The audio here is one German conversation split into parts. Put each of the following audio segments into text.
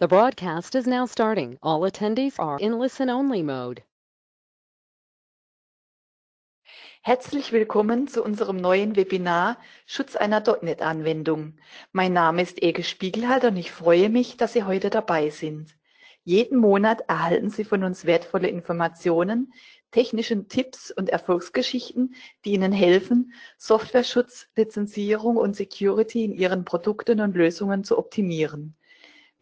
The broadcast is now starting. All attendees are in listen-only mode. Herzlich willkommen zu unserem neuen Webinar Schutz einer .NET-Anwendung. Mein Name ist Ege Spiegelhalter und ich freue mich, dass Sie heute dabei sind. Jeden Monat erhalten Sie von uns wertvolle Informationen, technischen Tipps und Erfolgsgeschichten, die Ihnen helfen, Softwareschutz, Lizenzierung und Security in Ihren Produkten und Lösungen zu optimieren.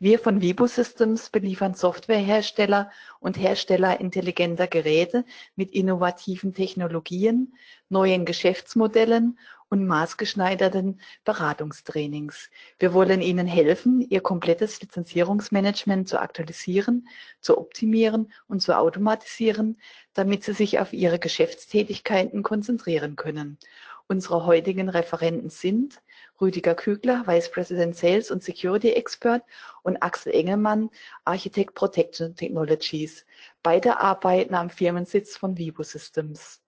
Wir von Vibo Systems beliefern Softwarehersteller und Hersteller intelligenter Geräte mit innovativen Technologien, neuen Geschäftsmodellen und maßgeschneiderten Beratungstrainings. Wir wollen Ihnen helfen, Ihr komplettes Lizenzierungsmanagement zu aktualisieren, zu optimieren und zu automatisieren, damit Sie sich auf Ihre Geschäftstätigkeiten konzentrieren können. Unsere heutigen Referenten sind Rüdiger Kügler, Vice President Sales und Security Expert und Axel Engelmann, Architect Protection Technologies. Beide arbeiten am Firmensitz von Vivo Systems.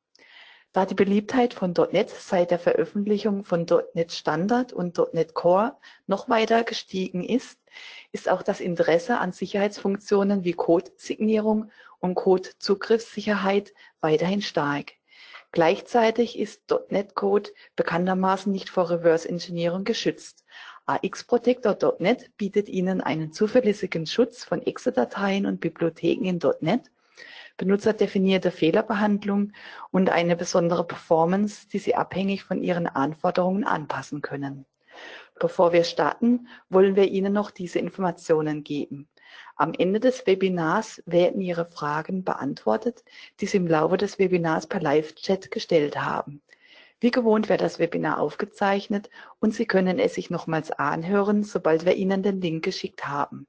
Da die Beliebtheit von .NET seit der Veröffentlichung von .NET Standard und .NET Core noch weiter gestiegen ist, ist auch das Interesse an Sicherheitsfunktionen wie Codesignierung und Codezugriffssicherheit weiterhin stark. Gleichzeitig ist .NET-Code bekanntermaßen nicht vor Reverse-Engineering geschützt. AX-Protector.NET bietet Ihnen einen zuverlässigen Schutz von Exe-Dateien und Bibliotheken in .NET, benutzerdefinierte Fehlerbehandlung und eine besondere Performance, die Sie abhängig von Ihren Anforderungen anpassen können. Bevor wir starten, wollen wir Ihnen noch diese Informationen geben. Am Ende des Webinars werden Ihre Fragen beantwortet, die Sie im Laufe des Webinars per Live-Chat gestellt haben. Wie gewohnt wird das Webinar aufgezeichnet und Sie können es sich nochmals anhören, sobald wir Ihnen den Link geschickt haben.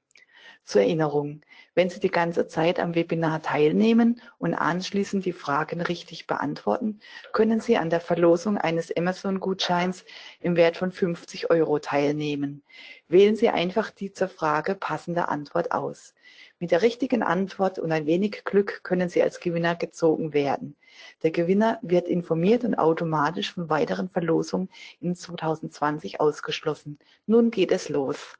Zur Erinnerung, wenn Sie die ganze Zeit am Webinar teilnehmen und anschließend die Fragen richtig beantworten, können Sie an der Verlosung eines Amazon-Gutscheins im Wert von 50 Euro teilnehmen. Wählen Sie einfach die zur Frage passende Antwort aus. Mit der richtigen Antwort und ein wenig Glück können Sie als Gewinner gezogen werden. Der Gewinner wird informiert und automatisch von weiteren Verlosungen in 2020 ausgeschlossen. Nun geht es los.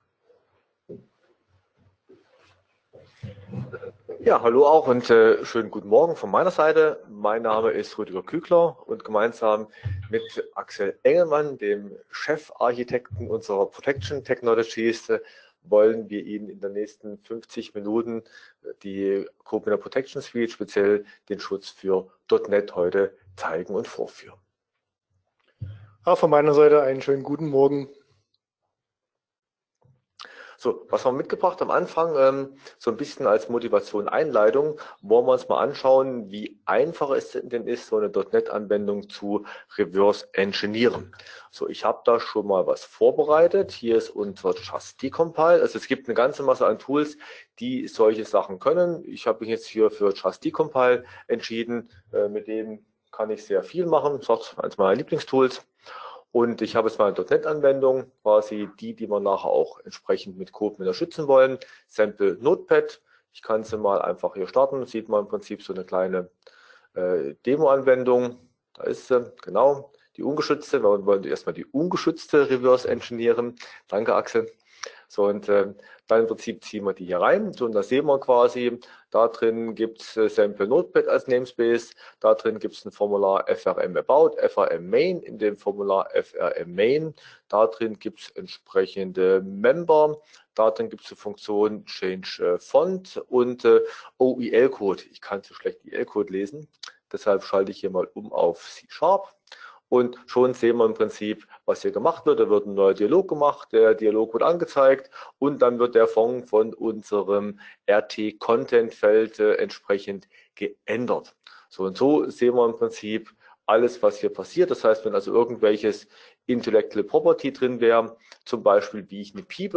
Ja, hallo auch und äh, schönen guten Morgen von meiner Seite. Mein Name ist Rüdiger Kügler und gemeinsam mit Axel Engelmann, dem Chefarchitekten unserer Protection Technologies, äh, wollen wir Ihnen in den nächsten 50 Minuten die Copina Protection Suite, speziell den Schutz für .NET heute zeigen und vorführen. Auch von meiner Seite einen schönen guten Morgen. So, was haben wir mitgebracht am Anfang? Ähm, so ein bisschen als Motivation, Einleitung, wollen wir uns mal anschauen, wie einfach es denn ist, so eine .NET-Anwendung zu reverse engineeren. So, ich habe da schon mal was vorbereitet. Hier ist unser Just Decompile. Also es gibt eine ganze Masse an Tools, die solche Sachen können. Ich habe mich jetzt hier für Just Decompile entschieden. Äh, mit dem kann ich sehr viel machen. Das ist eines meiner Lieblingstools. Und ich habe jetzt mal eine .NET-Anwendung, quasi die, die wir nachher auch entsprechend mit Code mit unterstützen wollen. Sample Notepad. Ich kann sie mal einfach hier starten. Sieht man im Prinzip so eine kleine äh, Demo-Anwendung. Da ist sie, genau, die ungeschützte. Wir wollen erstmal die ungeschützte Reverse engineeren. Danke, Axel. So, und äh, dann im Prinzip ziehen wir die hier rein. So, und da sehen wir quasi, da drin gibt es äh, Sample Notepad als Namespace, da drin gibt es ein Formular FRM About, FRM Main, in dem Formular FRM Main, da drin gibt es entsprechende Member, da drin gibt es die Funktion Change äh, Font und äh, OEL-Code. Ich kann zu schlecht EL-Code lesen, deshalb schalte ich hier mal um auf C-Sharp und schon sehen wir im Prinzip, was hier gemacht wird. Da wird ein neuer Dialog gemacht, der Dialog wird angezeigt und dann wird der Fond von unserem RT-Content-Feld äh, entsprechend geändert. So und so sehen wir im Prinzip alles, was hier passiert. Das heißt, wenn also irgendwelches Intellectual Property drin wäre, zum Beispiel wie ich eine Pi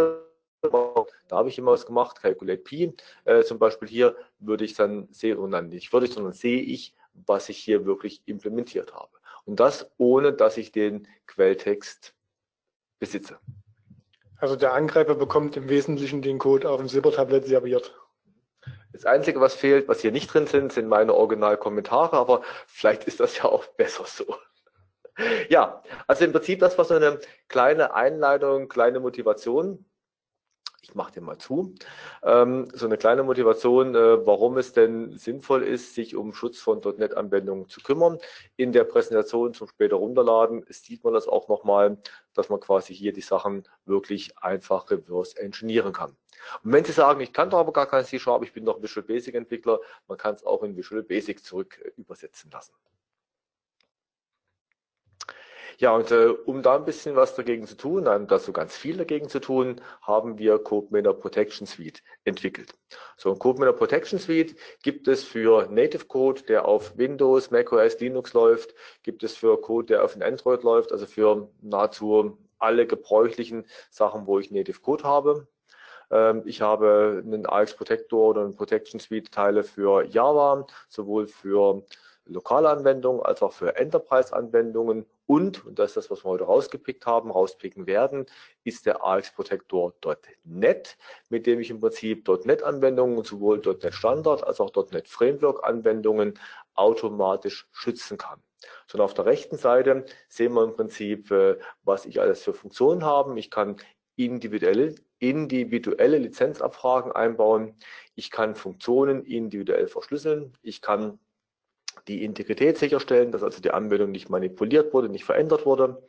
da habe ich immer was gemacht, Calculate Pi. Äh, zum Beispiel hier würde ich dann sehen, und dann nicht würde ich, sondern sehe ich, was ich hier wirklich implementiert habe. Und das ohne, dass ich den Quelltext besitze. Also der Angreifer bekommt im Wesentlichen den Code auf dem Silbertablett serviert. Das Einzige, was fehlt, was hier nicht drin sind, sind meine Originalkommentare, aber vielleicht ist das ja auch besser so. Ja, also im Prinzip, das war so eine kleine Einleitung, kleine Motivation. Ich mache den mal zu. Ähm, so eine kleine Motivation, äh, warum es denn sinnvoll ist, sich um Schutz von .NET-Anwendungen zu kümmern. In der Präsentation zum später runterladen sieht man das auch nochmal, dass man quasi hier die Sachen wirklich einfach reverse engineeren kann. Und wenn Sie sagen, ich kann doch aber gar kein C-Sharp, ich bin doch Visual Basic Entwickler, man kann es auch in Visual Basic zurück äh, übersetzen lassen. Ja, und äh, um da ein bisschen was dagegen zu tun, um da so ganz viel dagegen zu tun, haben wir CodeMiner Protection Suite entwickelt. So ein CodeMiner Protection Suite gibt es für Native Code, der auf Windows, macOS, Linux läuft, gibt es für Code, der auf Android läuft, also für nahezu alle gebräuchlichen Sachen, wo ich Native Code habe. Ähm, ich habe einen AX Protector oder einen Protection Suite Teile für Java, sowohl für lokale Anwendungen als auch für Enterprise-Anwendungen und, und das ist das, was wir heute rausgepickt haben, rauspicken werden, ist der AX Protector mit dem ich im Prinzip .NET-Anwendungen, sowohl .NET Standard als auch .NET Framework-Anwendungen automatisch schützen kann. So, und auf der rechten Seite sehen wir im Prinzip, äh, was ich alles für Funktionen habe. Ich kann individuelle, individuelle Lizenzabfragen einbauen. Ich kann Funktionen individuell verschlüsseln. Ich kann die Integrität sicherstellen, dass also die Anwendung nicht manipuliert wurde, nicht verändert wurde.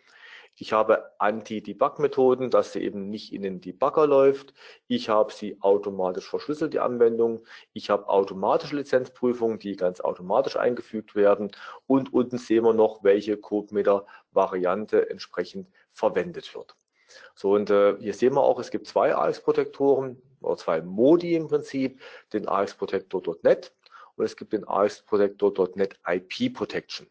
Ich habe Anti-Debug-Methoden, dass sie eben nicht in den Debugger läuft. Ich habe sie automatisch verschlüsselt, die Anwendung. Ich habe automatische Lizenzprüfungen, die ganz automatisch eingefügt werden. Und unten sehen wir noch, welche CodeMeter-Variante entsprechend verwendet wird. So, und äh, hier sehen wir auch, es gibt zwei AX-Protektoren oder zwei Modi im Prinzip, den AX-Protektor.net und es gibt den AX Protector.net IP Protection.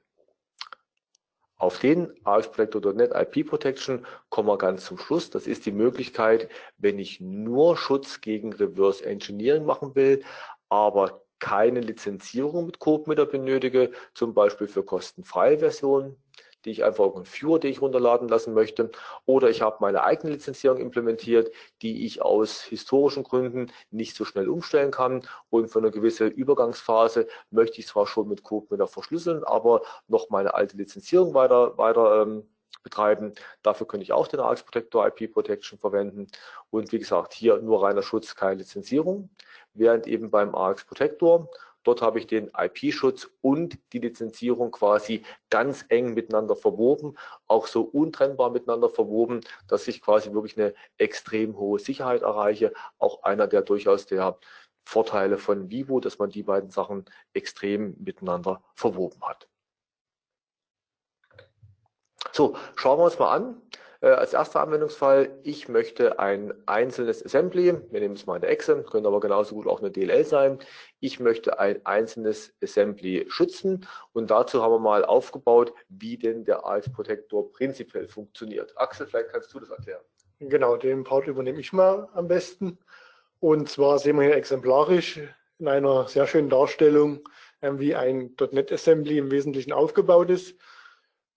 Auf den AX Protector.net IP Protection kommen wir ganz zum Schluss. Das ist die Möglichkeit, wenn ich nur Schutz gegen Reverse Engineering machen will, aber keine Lizenzierung mit CodeMeter benötige, zum Beispiel für kostenfreie Versionen, die ich einfach einen Viewer, die ich runterladen lassen möchte. Oder ich habe meine eigene Lizenzierung implementiert, die ich aus historischen Gründen nicht so schnell umstellen kann. Und für eine gewisse Übergangsphase möchte ich zwar schon mit CodeMiner verschlüsseln, aber noch meine alte Lizenzierung weiter, weiter ähm, betreiben. Dafür könnte ich auch den ARX Protector IP Protection verwenden. Und wie gesagt, hier nur reiner Schutz, keine Lizenzierung. Während eben beim ARX Protector Dort habe ich den IP-Schutz und die Lizenzierung quasi ganz eng miteinander verwoben, auch so untrennbar miteinander verwoben, dass ich quasi wirklich eine extrem hohe Sicherheit erreiche. Auch einer der durchaus der Vorteile von Vivo, dass man die beiden Sachen extrem miteinander verwoben hat. So, schauen wir uns mal an. Äh, als erster Anwendungsfall, ich möchte ein einzelnes Assembly, wir nehmen es mal eine Exe, könnte aber genauso gut auch eine DLL sein. Ich möchte ein einzelnes Assembly schützen und dazu haben wir mal aufgebaut, wie denn der AX Protector prinzipiell funktioniert. Axel, vielleicht kannst du das erklären. Genau, den Part übernehme ich mal am besten. Und zwar sehen wir hier exemplarisch in einer sehr schönen Darstellung, ähm, wie ein .NET Assembly im Wesentlichen aufgebaut ist.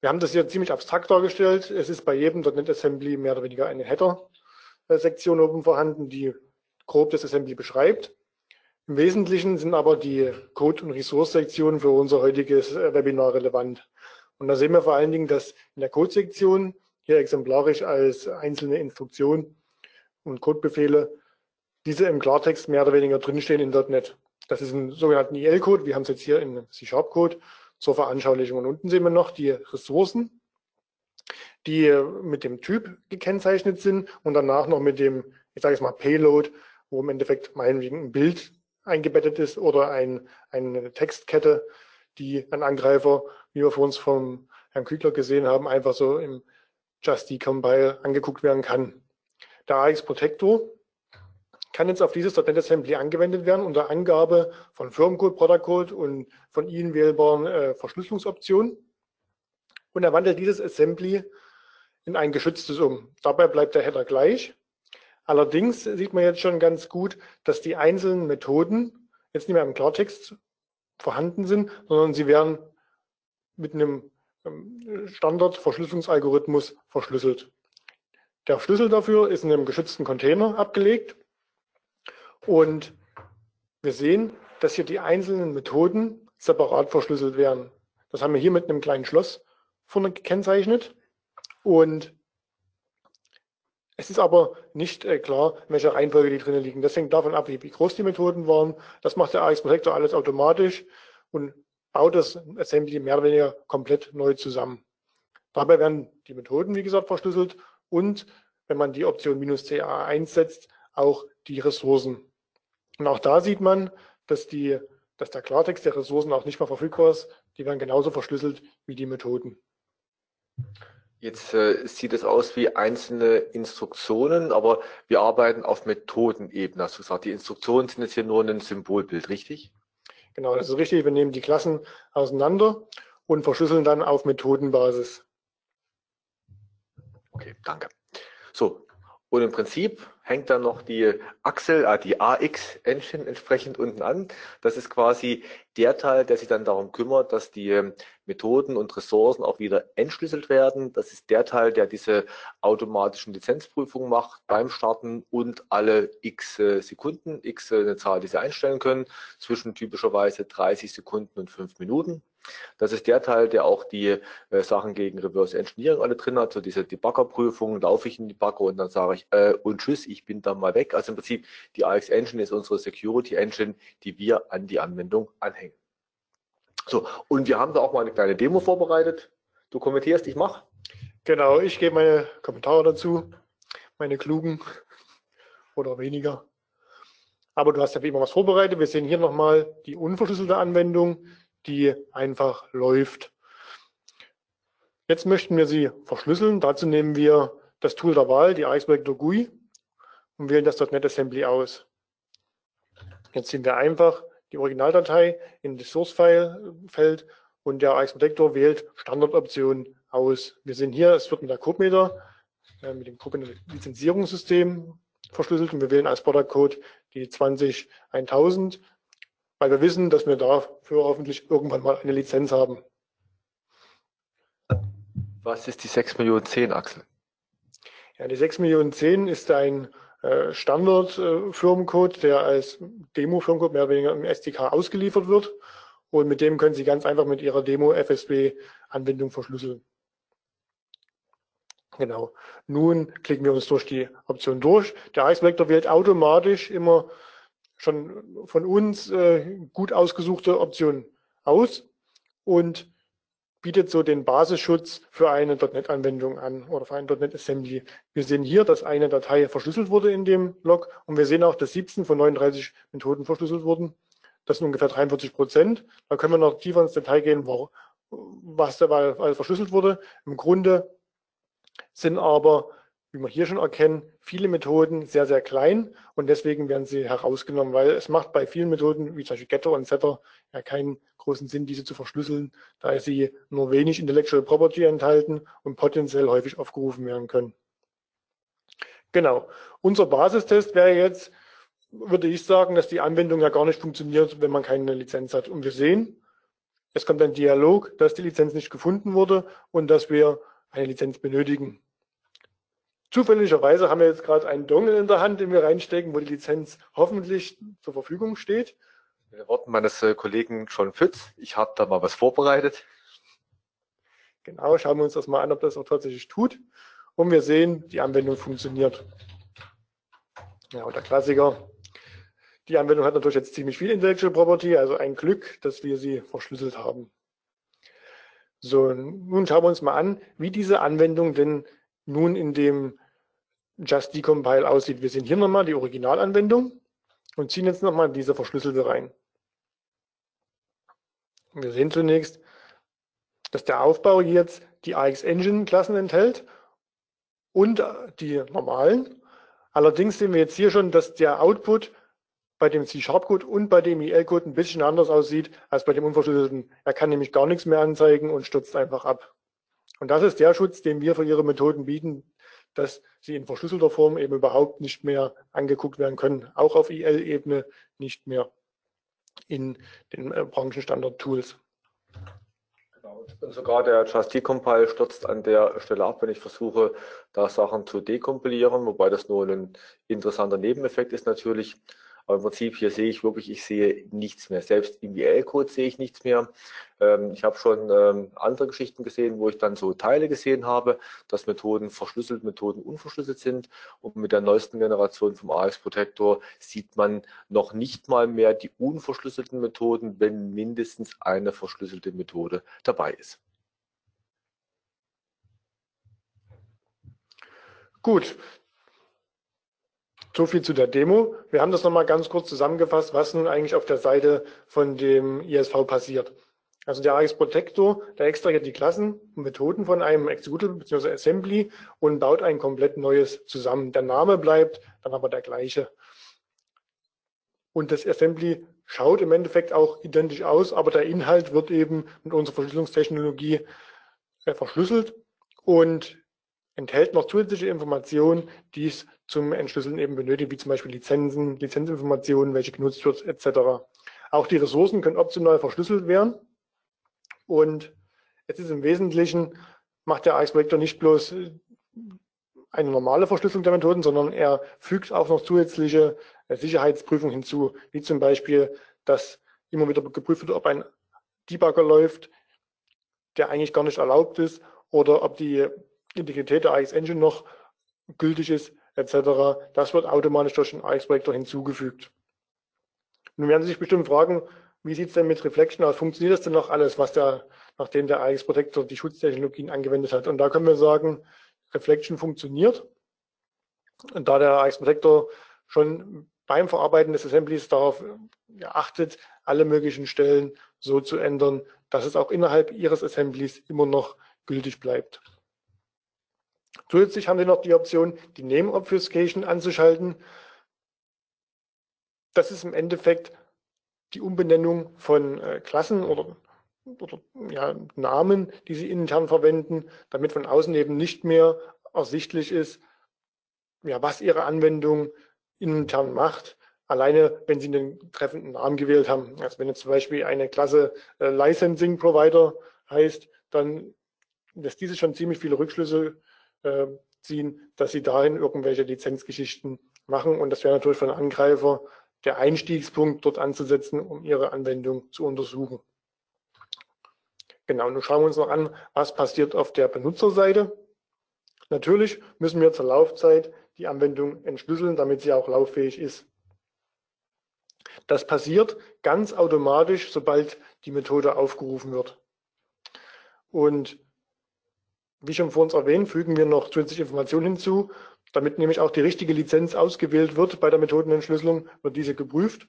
Wir haben das hier ziemlich abstrakt dargestellt. Es ist bei jedem .NET Assembly mehr oder weniger eine Header-Sektion oben vorhanden, die grob das Assembly beschreibt. Im Wesentlichen sind aber die Code- und Resource-Sektionen für unser heutiges Webinar relevant. Und da sehen wir vor allen Dingen, dass in der Code-Sektion hier exemplarisch als einzelne Instruktion und Codebefehle diese im Klartext mehr oder weniger drinstehen in .NET. Das ist ein sogenannten IL-Code. Wir haben es jetzt hier in C-Sharp-Code zur Veranschaulichung. Und unten sehen wir noch die Ressourcen, die mit dem Typ gekennzeichnet sind und danach noch mit dem, ich sage jetzt mal Payload, wo im Endeffekt meinetwegen ein Bild eingebettet ist oder ein, eine Textkette, die ein Angreifer, wie wir vor uns vom Herrn Kügler gesehen haben, einfach so im Just Decompile angeguckt werden kann. Der AX Protector kann jetzt auf dieses .NET Assembly angewendet werden unter Angabe von Firmencode, Product Code und von Ihnen wählbaren äh, Verschlüsselungsoptionen. Und er wandelt dieses Assembly in ein geschütztes um. Dabei bleibt der Header gleich. Allerdings sieht man jetzt schon ganz gut, dass die einzelnen Methoden jetzt nicht mehr im Klartext vorhanden sind, sondern sie werden mit einem ähm, Standard-Verschlüsselungsalgorithmus verschlüsselt. Der Schlüssel dafür ist in einem geschützten Container abgelegt und wir sehen, dass hier die einzelnen Methoden separat verschlüsselt werden. Das haben wir hier mit einem kleinen Schloss vorne gekennzeichnet. Und Es ist aber nicht äh, klar, in welcher Reihenfolge die drinnen liegen. Das hängt davon ab, wie groß die Methoden waren. Das macht der AX Protector alles automatisch und baut das Assembly mehr oder weniger komplett neu zusammen. Dabei werden die Methoden, wie gesagt, verschlüsselt und wenn man die Option "-ca" einsetzt, auch die Ressourcen. Und auch da sieht man, dass, die, dass der Klartext der Ressourcen auch nicht mehr verfügbar ist. Die werden genauso verschlüsselt wie die Methoden. Jetzt äh, sieht es aus wie einzelne Instruktionen, aber wir arbeiten auf Methodenebene. Hast du gesagt, die Instruktionen sind jetzt hier nur ein Symbolbild, richtig? Genau, das ist richtig. Wir nehmen die Klassen auseinander und verschlüsseln dann auf Methodenbasis. Okay, danke. So, und im Prinzip hängt dann noch die Axel, äh, die AX-Engine entsprechend unten an. Das ist quasi der Teil, der sich dann darum kümmert, dass die ähm, Methoden und Ressourcen auch wieder entschlüsselt werden. Das ist der Teil, der diese automatischen Lizenzprüfungen macht beim Starten und alle x äh, Sekunden, x äh, eine Zahl, die Sie einstellen können, zwischen typischerweise 30 Sekunden und 5 Minuten. Das ist der Teil, der auch die äh, Sachen gegen Reverse Engineering alle drin hat, so diese Debugger-Prüfung, laufe ich in die Debugger und dann sage ich, äh, und tschüss, ich bin dann mal weg. Also im Prinzip, die AX Engine ist unsere Security Engine, die wir an die Anwendung anhängen. So, und wir haben da auch mal eine kleine Demo vorbereitet. Du kommentierst, ich mache. Genau, ich gebe meine Kommentare dazu, meine klugen oder weniger. Aber du hast ja wie immer was vorbereitet. Wir sehen hier nochmal die unverschlüsselte Anwendung die einfach läuft. Jetzt möchten wir sie verschlüsseln. Dazu nehmen wir das Tool der Wahl, die AX-Vector GUI und wählen das .NET Assembly aus. Jetzt ziehen wir einfach die Originaldatei in das Source-File-Feld und der AX-Protector wählt Standardoption aus. Wir sehen hier, es wird mit der Codemeter, äh, mit dem Code-Lizenzierungssystem verschlüsselt und wir wählen als Product-Code die 20100 weil wir wissen, dass wir dafür hoffentlich irgendwann mal eine Lizenz haben. Was ist die 6 Millionen 10, Axel? Ja, die 6 Millionen 10 ist ein äh, Standard-Firmencode, der als Demo-Firmencode mehr oder weniger im SDK ausgeliefert wird. Und mit dem können Sie ganz einfach mit Ihrer Demo-FSB-Anwendung verschlüsseln. Genau. Nun klicken wir uns durch die Option durch. Der Ice-Vector wählt automatisch immer schon von uns äh, gut ausgesuchte Optionen aus und bietet so den Basisschutz für eine .NET-Anwendung an oder für ein .NET Assembly. Wir sehen hier, dass eine Datei verschlüsselt wurde in dem Log und wir sehen auch, dass 17 von 39 Methoden verschlüsselt wurden. Das sind ungefähr 43 Prozent. Da können wir noch tiefer ins Detail gehen, was dabei verschlüsselt wurde. Im Grunde sind aber wie wir hier schon erkennen, viele Methoden sehr, sehr klein und deswegen werden sie herausgenommen, weil es macht bei vielen Methoden, wie zum Beispiel Getter und Setter, ja keinen großen Sinn, diese zu verschlüsseln, da sie nur wenig Intellectual Property enthalten und potenziell häufig aufgerufen werden können. Genau. Unser Basistest wäre jetzt, würde ich sagen, dass die Anwendung ja gar nicht funktioniert, wenn man keine Lizenz hat. Und wir sehen, es kommt ein Dialog, dass die Lizenz nicht gefunden wurde und dass wir eine Lizenz benötigen. Zufälligerweise haben wir jetzt gerade einen Dongle in der Hand, den wir reinstecken, wo die Lizenz hoffentlich zur Verfügung steht. Mit den Worten meines äh, Kollegen John Pütz, ich habe da mal was vorbereitet. Genau, schauen wir uns das mal an, ob das auch tatsächlich tut. Und wir sehen, die Anwendung funktioniert. Ja, und der Klassiker. Die Anwendung hat natürlich jetzt ziemlich viel Intellectual Property, also ein Glück, dass wir sie verschlüsselt haben. So, nun schauen wir uns mal an, wie diese Anwendung denn nun in dem Just Decompile aussieht. Wir sehen hier nochmal die Originalanwendung und ziehen jetzt nochmal diese verschlüsselte rein. Wir sehen zunächst, dass der Aufbau jetzt die AX Engine Klassen enthält und die normalen. Allerdings sehen wir jetzt hier schon, dass der Output bei dem C-Sharp-Code und bei dem IL-Code ein bisschen anders aussieht als bei dem unverschlüsselten. Er kann nämlich gar nichts mehr anzeigen und stürzt einfach ab. Und das ist der Schutz, den wir für Ihre Methoden bieten, dass sie in verschlüsselter Form eben überhaupt nicht mehr angeguckt werden können, auch auf IL-Ebene nicht mehr in den äh, Branchenstandard-Tools. Genau. Und sogar der Just Decompile stürzt an der Stelle ab, wenn ich versuche, da Sachen zu dekompilieren, wobei das nur ein interessanter Nebeneffekt ist natürlich. Aber im Prinzip hier sehe ich wirklich, ich sehe nichts mehr. Selbst im IL-Code sehe ich nichts mehr. Ähm, ich habe schon ähm, andere Geschichten gesehen, wo ich dann so Teile gesehen habe, dass Methoden verschlüsselt, Methoden unverschlüsselt sind. Und mit der neuesten Generation vom AX Protector sieht man noch nicht mal mehr die unverschlüsselten Methoden, wenn mindestens eine verschlüsselte Methode dabei ist. Gut. So viel zu der Demo. Wir haben das nochmal ganz kurz zusammengefasst, was nun eigentlich auf der Seite von dem ISV passiert. Also der AX Protector, der extrahiert die Klassen und Methoden von einem Executable bzw. Assembly und baut ein komplett neues zusammen. Der Name bleibt dann aber der gleiche. Und das Assembly schaut im Endeffekt auch identisch aus, aber der Inhalt wird eben mit unserer Verschlüsselungstechnologie äh, verschlüsselt und enthält noch zusätzliche Informationen, die es zum Entschlüsseln eben benötigt, wie zum Beispiel Lizenzen, Lizenzinformationen, welche genutzt wird, etc. Auch die Ressourcen können optional verschlüsselt werden. Und es ist im Wesentlichen, macht der AX-Projektor nicht bloß eine normale Verschlüsselung der Methoden, sondern er fügt auch noch zusätzliche äh, Sicherheitsprüfungen hinzu, wie zum Beispiel, dass immer wieder geprüft wird, ob ein Debugger läuft, der eigentlich gar nicht erlaubt ist, oder ob die Integrität der AX Engine noch gültig ist, etc. Das wird automatisch durch den AX-Projektor hinzugefügt. Nun werden Sie sich bestimmt fragen, wie sieht es denn mit Reflection aus? Funktioniert das denn noch alles, was der, nachdem der AX-Protector die Schutztechnologien angewendet hat? Und da können wir sagen, Reflection funktioniert. Und da der AX-Protector schon beim Verarbeiten des Assemblies darauf achtet, alle möglichen Stellen so zu ändern, dass es auch innerhalb Ihres Assemblies immer noch gültig bleibt. Zusätzlich haben Sie noch die Option, die Name Obfuscation anzuschalten. Das ist im Endeffekt die Umbenennung von äh, Klassen oder, oder ja, Namen, die Sie intern verwenden, damit von außen eben nicht mehr ersichtlich ist, ja, was Ihre Anwendung intern macht. Alleine, wenn Sie einen treffenden Namen gewählt haben. Also wenn jetzt zum Beispiel eine Klasse äh, Licensing Provider heißt, dann lässt diese schon ziemlich viele Rückschlüsse äh, ziehen, dass sie dahin irgendwelche Lizenzgeschichten machen. Und das wäre natürlich für einen Angreifer der Einstiegspunkt, dort anzusetzen, um ihre Anwendung zu untersuchen. Genau, nun schauen wir uns noch an, was passiert auf der Benutzerseite. Natürlich müssen wir zur Laufzeit die Anwendung entschlüsseln, damit sie auch lauffähig ist. Das passiert ganz automatisch, sobald die Methode aufgerufen wird. Und wie schon vor uns erwähnt, fügen wir noch zusätzliche Informationen hinzu. Damit nämlich auch die richtige Lizenz ausgewählt wird bei der Methodenentschlüsselung, wird diese geprüft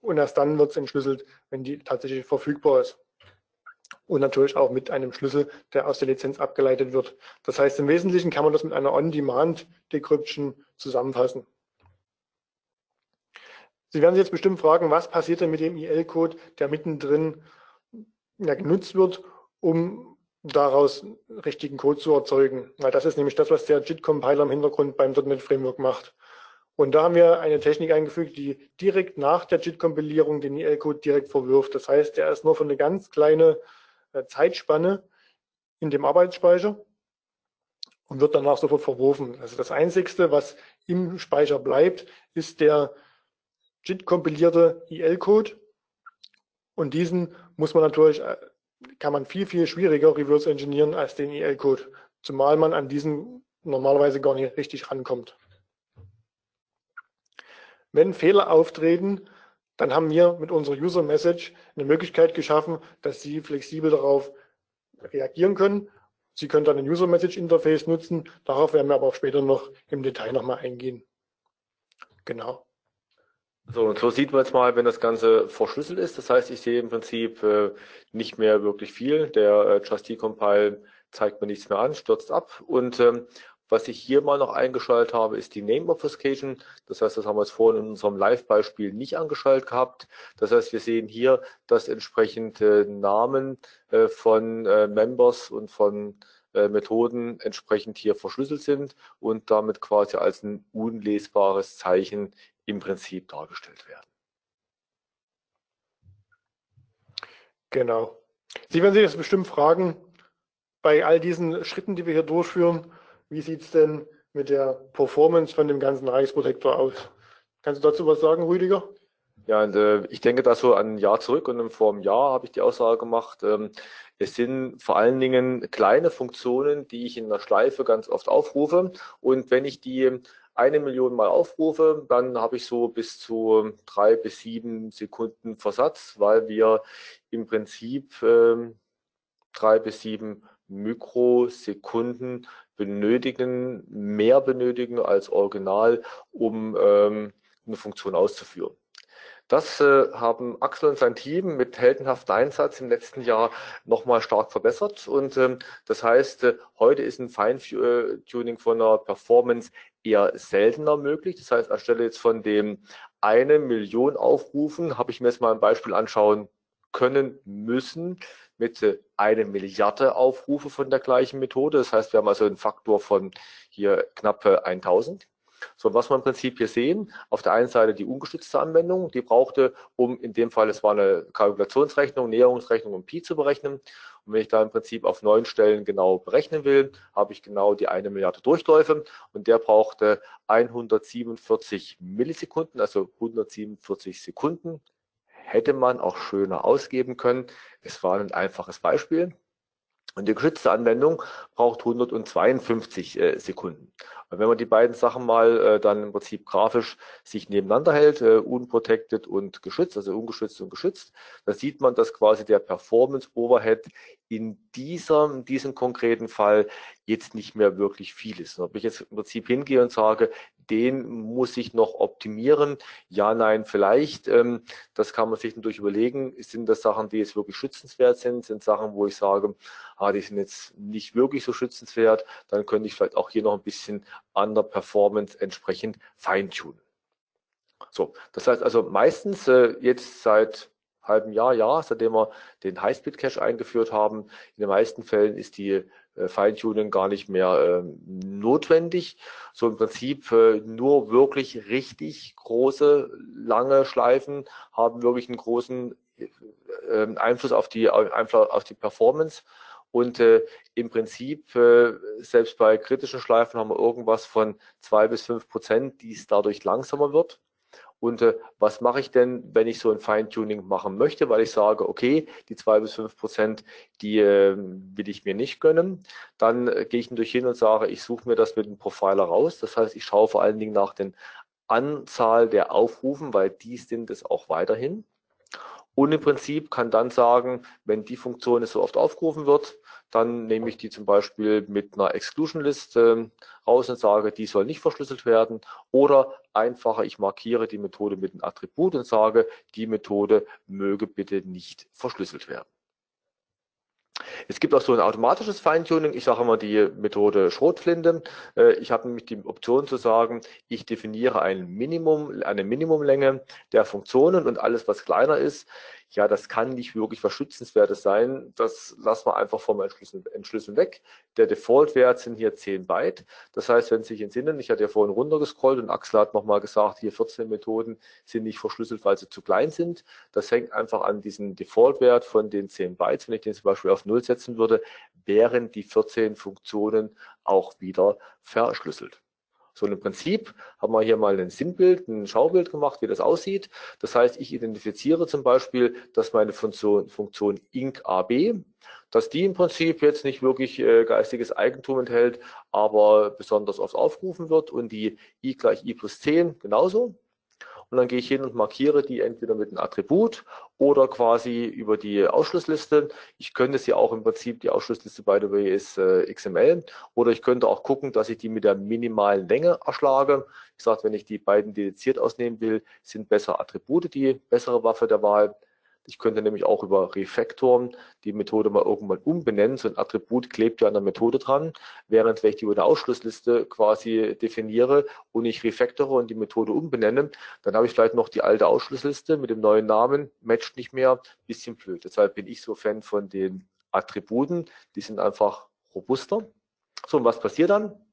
und erst dann wird es entschlüsselt, wenn die tatsächlich verfügbar ist. Und natürlich auch mit einem Schlüssel, der aus der Lizenz abgeleitet wird. Das heißt, im Wesentlichen kann man das mit einer On-Demand-Decryption zusammenfassen. Sie werden sich jetzt bestimmt fragen, was passiert denn mit dem IL-Code, der mittendrin ja, genutzt wird, um daraus richtigen Code zu erzeugen. Weil das ist nämlich das, was der JIT-Compiler im Hintergrund beim .NET Framework macht. Und da haben wir eine Technik eingefügt, die direkt nach der JIT-Kompilierung den EL-Code direkt verwirft. Das heißt, er ist nur für eine ganz kleine äh, Zeitspanne in dem Arbeitsspeicher und wird danach sofort verworfen. Also das Einzigste, was im Speicher bleibt, ist der JIT-kompilierte EL-Code. Und diesen muss man natürlich äh, kann man viel, viel schwieriger reverse engineeren als den EL-Code, zumal man an diesen normalerweise gar nicht richtig rankommt. Wenn Fehler auftreten, dann haben wir mit unserer User Message eine Möglichkeit geschaffen, dass Sie flexibel darauf reagieren können. Sie können dann ein User Message Interface nutzen. Darauf werden wir aber auch später noch im Detail nochmal eingehen. Genau. So, und so sieht man jetzt mal, wenn das Ganze verschlüsselt ist. Das heißt, ich sehe im Prinzip äh, nicht mehr wirklich viel. Der äh, Trustee-Compile zeigt mir nichts mehr an, stürzt ab. Und ähm, was ich hier mal noch eingeschaltet habe, ist die Name Obfuscation. Das heißt, das haben wir jetzt vorhin in unserem Live-Beispiel nicht angeschaltet gehabt. Das heißt, wir sehen hier, dass entsprechend äh, Namen äh, von äh, Members und von äh, Methoden entsprechend hier verschlüsselt sind und damit quasi als ein unlesbares Zeichen im Prinzip dargestellt werden. Genau. Sie werden sich das bestimmt fragen, bei all diesen Schritten, die wir hier durchführen, wie sieht es denn mit der Performance von dem ganzen Reichsprotektor aus? Kannst du dazu was sagen, Rüdiger? Ja, und, äh, ich denke da so ein Jahr zurück und vor einem Jahr habe ich die Aussage gemacht, ähm, es sind vor allen Dingen kleine Funktionen, die ich in der Schleife ganz oft aufrufe. Und wenn ich die eine Million Mal aufrufe, dann habe ich so bis zu drei bis sieben Sekunden Versatz, weil wir im Prinzip äh, drei bis sieben Mikrosekunden benötigen, mehr benötigen als original, um ähm, eine Funktion auszuführen. Das äh, haben Axel und sein Team mit heldenhaftem Einsatz im letzten Jahr nochmal stark verbessert. Und ähm, das heißt, äh, heute ist ein Feintuning von der Performance eher seltener möglich. Das heißt, anstelle jetzt von dem eine Million Aufrufen, habe ich mir jetzt mal ein Beispiel anschauen können müssen mit äh, eine Milliarde Aufrufe von der gleichen Methode. Das heißt, wir haben also einen Faktor von hier knapp 1000. So, was wir im Prinzip hier sehen, auf der einen Seite die ungestützte Anwendung, die brauchte, um in dem Fall, es war eine Kalkulationsrechnung, Näherungsrechnung, um Pi zu berechnen. Und wenn ich da im Prinzip auf neun Stellen genau berechnen will, habe ich genau die eine Milliarde Durchläufe und der brauchte 147 Millisekunden, also 147 Sekunden. Hätte man auch schöner ausgeben können. Es war ein einfaches Beispiel. Und die geschützte Anwendung braucht 152 äh, Sekunden. Und wenn man die beiden Sachen mal äh, dann im Prinzip grafisch sich nebeneinander hält, äh, unprotected und geschützt, also ungeschützt und geschützt, dann sieht man, dass quasi der Performance Overhead in diesem, diesem konkreten Fall jetzt nicht mehr wirklich viel ist. Und ob ich jetzt im Prinzip hingehe und sage, den muss ich noch optimieren. Ja, nein, vielleicht. Ähm, das kann man sich natürlich überlegen. Sind das Sachen, die jetzt wirklich schützenswert sind? Sind Sachen, wo ich sage, ah, die sind jetzt nicht wirklich so schützenswert? Dann könnte ich vielleicht auch hier noch ein bisschen an der Performance entsprechend feintunen. So, das heißt also meistens äh, jetzt seit halben Jahr, Jahr, seitdem wir den Highspeed-Cache eingeführt haben. In den meisten Fällen ist die äh, Feintuning gar nicht mehr äh, notwendig. So im Prinzip äh, nur wirklich richtig große, lange Schleifen haben wirklich einen großen äh, Einfluss auf die, auf die Performance. Und äh, im Prinzip, äh, selbst bei kritischen Schleifen haben wir irgendwas von zwei bis fünf Prozent, die es dadurch langsamer wird. Und äh, was mache ich denn, wenn ich so ein Feintuning machen möchte, weil ich sage, okay, die zwei bis fünf Prozent, die äh, will ich mir nicht gönnen. Dann äh, gehe ich natürlich hin und sage, ich suche mir das mit dem Profiler raus. Das heißt, ich schaue vor allen Dingen nach den Anzahl der Aufrufen, weil die sind es auch weiterhin. Und im Prinzip kann dann sagen, wenn die Funktion so oft aufgerufen wird, dann nehme ich die zum Beispiel mit einer Exclusion List äh, raus und sage, die soll nicht verschlüsselt werden. Oder einfacher, ich markiere die Methode mit einem Attribut und sage, die Methode möge bitte nicht verschlüsselt werden. Es gibt auch so ein automatisches Feintuning. Ich sage immer die Methode Schrotflinte. Äh, ich habe nämlich die Option zu sagen, ich definiere ein Minimum, eine Minimumlänge der Funktionen und alles, was kleiner ist, ja, das kann nicht wirklich was Schützenswertes sein. Das lassen wir einfach vom Entschlüsseln, Entschlüsseln weg. Der Default-Wert sind hier 10 Byte. Das heißt, wenn Sie sich entsinnen, ich hatte ja vorhin runtergescrollt und Axel hat nochmal gesagt, hier 14 Methoden sind nicht verschlüsselt, weil sie zu klein sind. Das hängt einfach an diesem Default-Wert von den 10 Bytes. Wenn ich den zum Beispiel auf 0 setzen würde, wären die 14 Funktionen auch wieder verschlüsselt. So im Prinzip haben wir hier mal ein Sinnbild, ein Schaubild gemacht, wie das aussieht. Das heißt, ich identifiziere zum Beispiel, dass meine Funktion, Funktion IncAB, dass die im Prinzip jetzt nicht wirklich äh, geistiges Eigentum enthält, aber besonders oft aufgerufen wird und die i gleich i plus 10 genauso. Und dann gehe ich hin und markiere die entweder mit einem Attribut oder quasi über die Ausschlussliste. Ich könnte sie auch im Prinzip, die Ausschlussliste by the way ist äh, XML, oder ich könnte auch gucken, dass ich die mit der minimalen Länge erschlage. Ich sage, wenn ich die beiden dediziert ausnehmen will, sind besser Attribute die bessere Waffe der Wahl. Ich könnte nämlich auch über Refactoren die Methode mal irgendwann umbenennen. So ein Attribut klebt ja an der Methode dran, während wenn ich die über der Ausschlussliste quasi definiere und ich refactore und die Methode umbenenne, dann habe ich vielleicht noch die alte Ausschlussliste mit dem neuen Namen, matcht nicht mehr, bisschen blöd. Deshalb bin ich so Fan von den Attributen, die sind einfach robuster. So, und was passiert dann?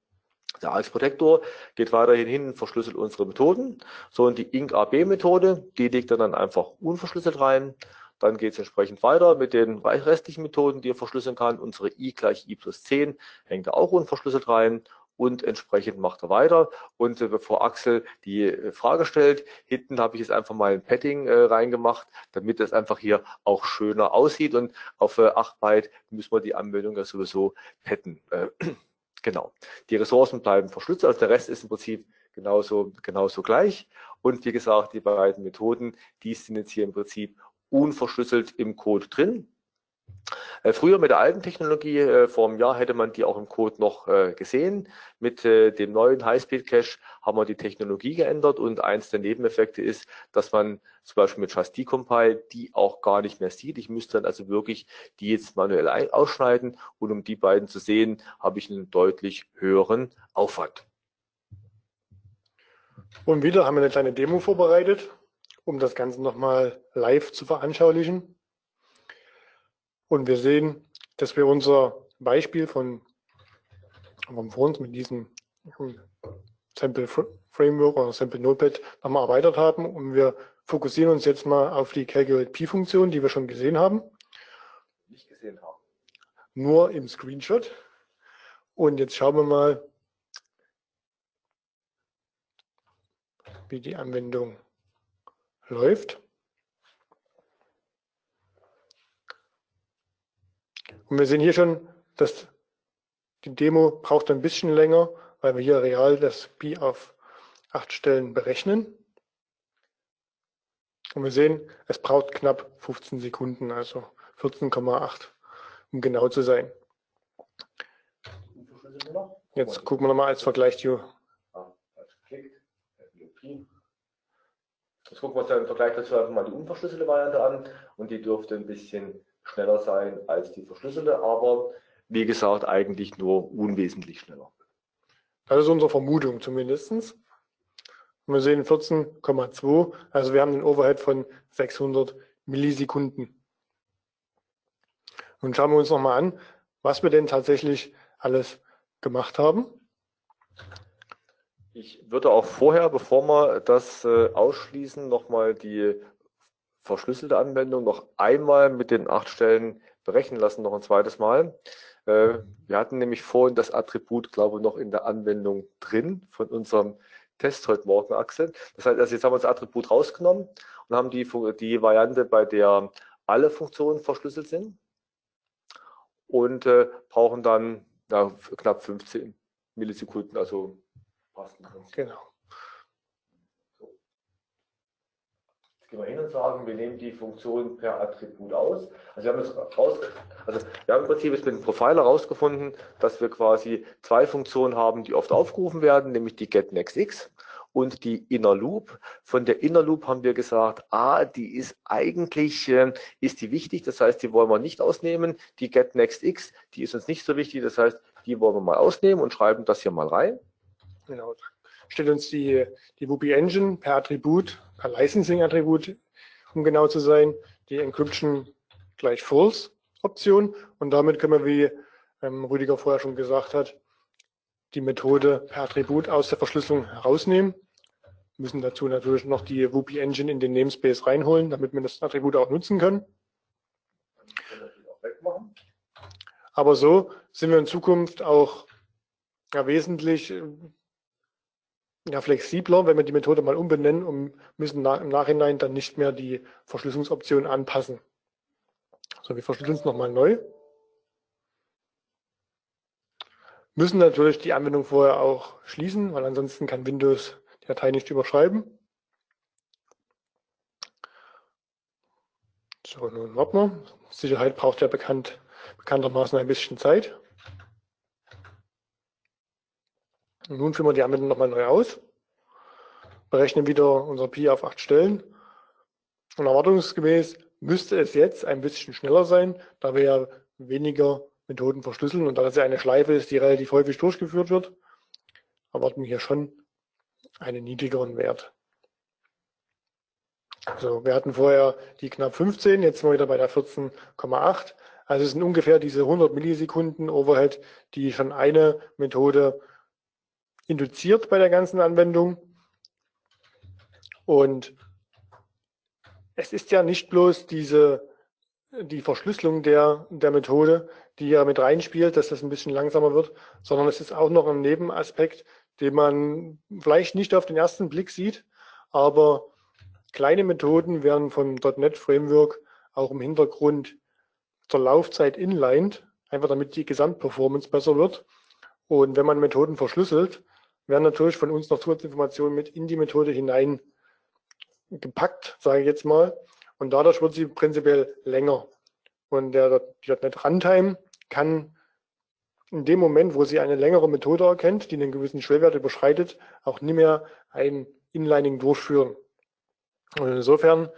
Der AX Protector geht weiterhin hin verschlüsselt unsere Methoden. So, und die INC-AB-Methode, die legt er dann einfach unverschlüsselt rein. Dann geht es entsprechend weiter mit den restlichen Methoden, die er verschlüsseln kann. Unsere i gleich i plus 10 hängt er auch unverschlüsselt rein. und entsprechend macht er weiter. Und äh, bevor Axel die äh, Frage stellt, hinten habe ich jetzt einfach mal ein Padding äh, reingemacht, damit es einfach hier auch schöner aussieht. Und auf äh, 8 Byte müssen wir die Anmeldung ja sowieso padden. Äh, genau. Die Ressourcen bleiben verschlüsselt, also der Rest ist im Prinzip genauso, genauso gleich. Und wie gesagt, die beiden Methoden, die sind jetzt hier im Prinzip unverschlüsselt im Code drin. Äh, früher mit der alten Technologie, äh, vor einem Jahr hätte man die auch im Code noch äh, gesehen. Mit dem neuen Highspeed Cache haben wir die Technologie geändert und eins der Nebeneffekte ist, dass man zum Beispiel mit Just Decompile die auch gar nicht mehr sieht. Ich müsste dann also wirklich die jetzt manuell ausschneiden und um die beiden zu sehen, habe ich einen deutlich höheren Aufwand. Und wieder haben wir eine kleine Demo vorbereitet, um das Ganze nochmal live zu veranschaulichen. Und wir sehen, dass wir unser Beispiel von, von vor uns mit diesem Sample Framework oder Sample Notepad nochmal erweitert haben. Und wir fokussieren uns jetzt mal auf die Calculate P-Funktion, die wir schon gesehen haben. Nicht gesehen haben. Nur im Screenshot. Und jetzt schauen wir mal, wie die Anwendung läuft. Und wir sehen hier schon, dass die Demo braucht ein bisschen länger, weil wir hier real das Pi auf acht Stellen berechnen. Und wir sehen, es braucht knapp 15 Sekunden, also 14,8, um genau zu sein. Jetzt gucken wir nochmal als Vergleich die. Jetzt gucken wir uns im Vergleich dazu einfach mal die unverschlüsselte Variante an und die dürfte ein bisschen schneller sein als die verschlüsselte, aber wie gesagt, eigentlich nur unwesentlich schneller. Das ist unsere Vermutung zumindest. Und wir sehen 14,2, also wir haben einen Overhead von 600 Millisekunden. Nun schauen wir uns nochmal an, was wir denn tatsächlich alles gemacht haben. Ich würde auch vorher, bevor wir das äh, ausschließen, nochmal die verschlüsselte Anwendung noch einmal mit den acht Stellen berechnen lassen, noch ein zweites Mal. Äh, wir hatten nämlich vorhin das Attribut, glaube ich, noch in der Anwendung drin von unserem Test heute Morgen, Axel. Das heißt, also jetzt haben wir das Attribut rausgenommen und haben die, die Variante, bei der alle Funktionen verschlüsselt sind und äh, brauchen dann ja, knapp 15 Millisekunden, also passt. Genau. Gehen wir hin und sagen, wir nehmen die Funktion per Attribut aus. Also wir haben raus, also wir haben im Prinzip mit dem Profiler herausgefunden, dass wir quasi zwei Funktionen haben, die oft aufgerufen werden, nämlich die getNextX und die Inner Loop. Von der Inner Loop haben wir gesagt, ah, die ist eigentlich, äh, ist die wichtig, das heißt, die wollen wir nicht ausnehmen. Die getNextX, die ist uns nicht so wichtig, das heißt, die wollen wir mal ausnehmen und schreiben das hier mal rein. Genau, stellt uns die, die Whoopi Engine per Attribut, Licensing-Attribut, um genau zu sein, die Encryption gleich False Option. Und damit können wir, wie ähm, Rüdiger vorher schon gesagt hat, die Methode per Attribut aus der Verschlüsselung herausnehmen. Wir müssen dazu natürlich noch die Whoopi Engine in den Namespace reinholen, damit wir das Attribut auch nutzen können. Aber so sind wir in Zukunft auch ja, wesentlich ja, flexibler, wenn wir die Methode mal umbenennen und müssen nach, im Nachhinein dann nicht mehr die Verschlüsselungsoption anpassen. So, wir verschlüsseln es nochmal neu. Müssen natürlich die Anwendung vorher auch schließen, weil ansonsten kann Windows die Datei nicht überschreiben. So, nun warten wir. Sicherheit braucht ja bekannt, bekanntermaßen ein bisschen Zeit. Und nun führen wir die Anwendung nochmal neu aus, berechnen wieder unser Pi auf acht Stellen. Und erwartungsgemäß müsste es jetzt ein bisschen schneller sein, da wir ja weniger Methoden verschlüsseln und da das ja eine Schleife ist, die relativ häufig durchgeführt wird, erwarten wir hier schon einen niedrigeren Wert. Also wir hatten vorher die knapp 15, jetzt sind wir wieder bei der 14,8. Also es sind ungefähr diese 100 Millisekunden Overhead, die schon eine Methode induziert bei der ganzen Anwendung. Und es ist ja nicht bloß diese die Verschlüsselung der, der Methode, die ja mit reinspielt, dass das ein bisschen langsamer wird, sondern es ist auch noch ein Nebenaspekt, den man vielleicht nicht auf den ersten Blick sieht, aber kleine Methoden werden vom .NET Framework auch im Hintergrund zur Laufzeit inlined, einfach damit die Gesamtperformance besser wird. Und wenn man Methoden verschlüsselt, werden natürlich von uns noch Zusatzinformationen mit in die Methode hinein gepackt, sage ich jetzt mal. Und dadurch wird sie prinzipiell länger. Und der .NET Runtime kann in dem Moment, wo sie eine längere Methode erkennt, die einen gewissen Schwellwert überschreitet, auch nicht mehr ein Inlining durchführen. Und insofern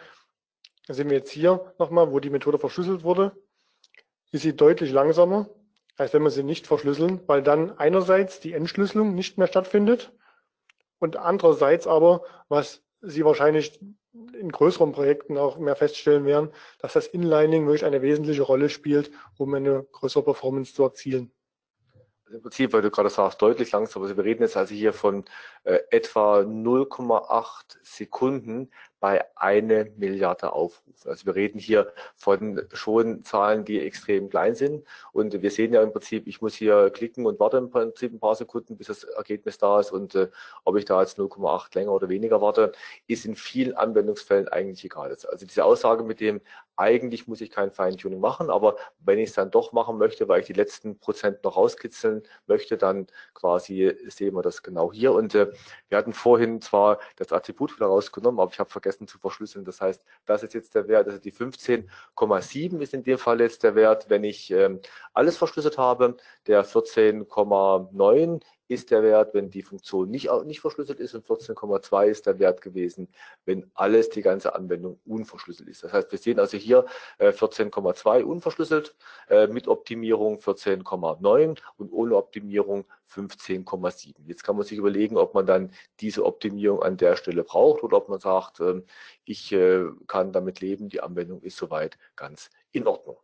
sehen wir jetzt hier nochmal, wo die Methode verschlüsselt wurde, ist sie deutlich langsamer, als wenn wir sie nicht verschlüsseln, weil dann einerseits die Entschlüsselung nicht mehr stattfindet und andererseits aber, was Sie wahrscheinlich in größeren Projekten auch mehr feststellen werden, dass das Inlining wirklich eine wesentliche Rolle spielt, um eine größere Performance zu erzielen. Im Prinzip, weil du gerade sagst, deutlich langsamer. Also wir reden jetzt also hier von äh, etwa 0,8 Sekunden bei eine Milliarde Aufrufen. Also wir reden hier von schon Zahlen, die extrem klein sind. Und wir sehen ja im Prinzip, ich muss hier klicken und warte im Prinzip ein paar Sekunden, bis das Ergebnis da ist. Und äh, ob ich da jetzt 0,8 länger oder weniger warte, ist in vielen Anwendungsfällen eigentlich egal. Also diese Aussage mit dem, eigentlich muss ich kein Feintuning machen, aber wenn ich es dann doch machen möchte, weil ich die letzten Prozent noch rauskitzeln möchte, dann quasi sehen wir das genau hier. Und äh, wir hatten vorhin zwar das Attribut wieder rausgenommen, aber ich habe vergessen, zu verschlüsseln. Das heißt, das ist jetzt der Wert, also die 15,7 ist in dem Fall jetzt der Wert, wenn ich ähm, alles verschlüsselt habe. Der 14,9 ist der Wert, wenn die Funktion nicht, nicht verschlüsselt ist und 14,2 ist der Wert gewesen, wenn alles, die ganze Anwendung unverschlüsselt ist. Das heißt, wir sehen also hier äh, 14,2 unverschlüsselt, äh, mit Optimierung 14,9 und ohne Optimierung 15,7. Jetzt kann man sich überlegen, ob man dann diese Optimierung an der Stelle braucht oder ob man sagt, äh, ich äh, kann damit leben, die Anwendung ist soweit ganz in Ordnung.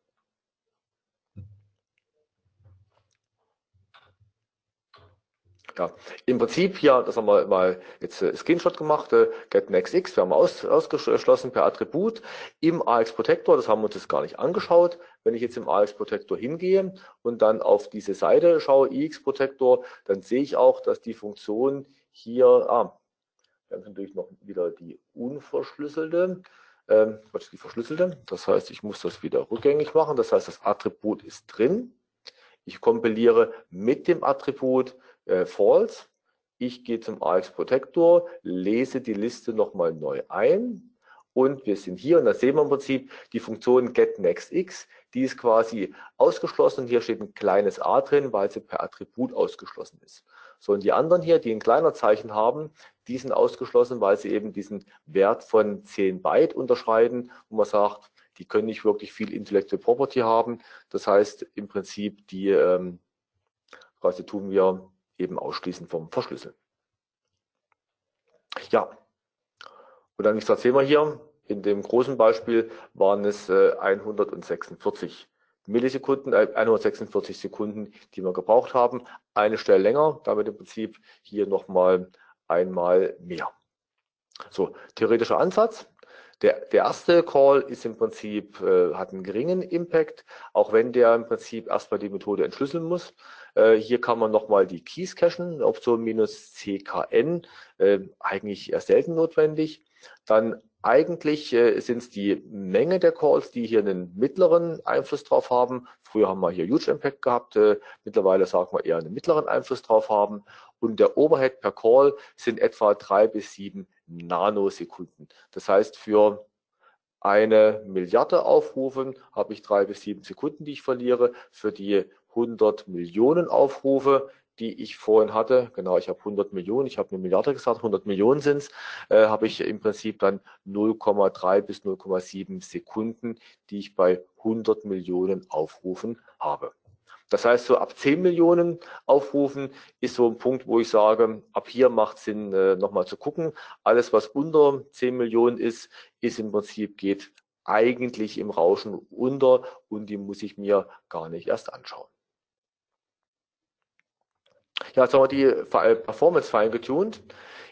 Ja, im Prinzip hier, das haben wir mal jetzt äh, Screenshot gemacht, äh, getNextX, wir haben aus, ausgeschlossen per Attribut im AX Protector, das haben wir uns jetzt gar nicht angeschaut. Wenn ich jetzt im AX Protector hingehe und dann auf diese Seite schaue, IX Protector, dann sehe ich auch, dass die Funktion hier, ah, wir haben natürlich noch wieder die unverschlüsselte, ähm, die verschlüsselte. Das heißt, ich muss das wieder rückgängig machen. Das heißt, das Attribut ist drin. Ich kompiliere mit dem Attribut äh, false. Ich gehe zum AX Protector, lese die Liste nochmal neu ein und wir sind hier und da sehen wir im Prinzip die Funktion getNextX, die ist quasi ausgeschlossen. Hier steht ein kleines a drin, weil sie per Attribut ausgeschlossen ist. So, und die anderen hier, die ein kleiner Zeichen haben, die sind ausgeschlossen, weil sie eben diesen Wert von 10 Byte unterschreiten, wo man sagt, die können nicht wirklich viel Intellectual Property haben. Das heißt, im Prinzip, die ähm, quasi tun wir eben ausschließen vom Verschlüsseln. Ja, und dann, was sehen wir hier? In dem großen Beispiel waren es äh, 146 Millisekunden, äh, 146 Sekunden, die wir gebraucht haben. Eine Stelle länger, damit im Prinzip hier nochmal einmal mehr. So, theoretischer Ansatz. Der, der erste Call ist im Prinzip, äh, hat einen geringen Impact, auch wenn der im Prinzip erstmal die Methode entschlüsseln muss. Äh, hier kann man nochmal die Keys cachen, Option minus CKN, äh, eigentlich eher selten notwendig. Dann eigentlich äh, sind es die Menge der Calls, die hier einen mittleren Einfluss drauf haben. Früher haben wir hier Huge Impact gehabt, äh, mittlerweile sagen wir eher einen mittleren Einfluss drauf haben. Und der Overhead per Call sind etwa drei bis sieben Nanosekunden. Das heißt, für eine Milliarde Aufrufen habe ich drei bis sieben Sekunden, die ich verliere. Für die 100 Millionen Aufrufe, die ich vorhin hatte, genau, ich habe 100 Millionen, ich habe eine Milliarde gesagt, 100 Millionen sind es, äh, habe ich im Prinzip dann 0,3 bis 0,7 Sekunden, die ich bei 100 Millionen Aufrufen habe. Das heißt, so ab 10 Millionen Aufrufen ist so ein Punkt, wo ich sage, ab hier macht Sinn, äh, nochmal zu gucken. Alles, was unter 10 Millionen ist, ist im Prinzip, geht eigentlich im Rauschen unter und die muss ich mir gar nicht erst anschauen. Ja, jetzt haben wir die Performance fein getuned.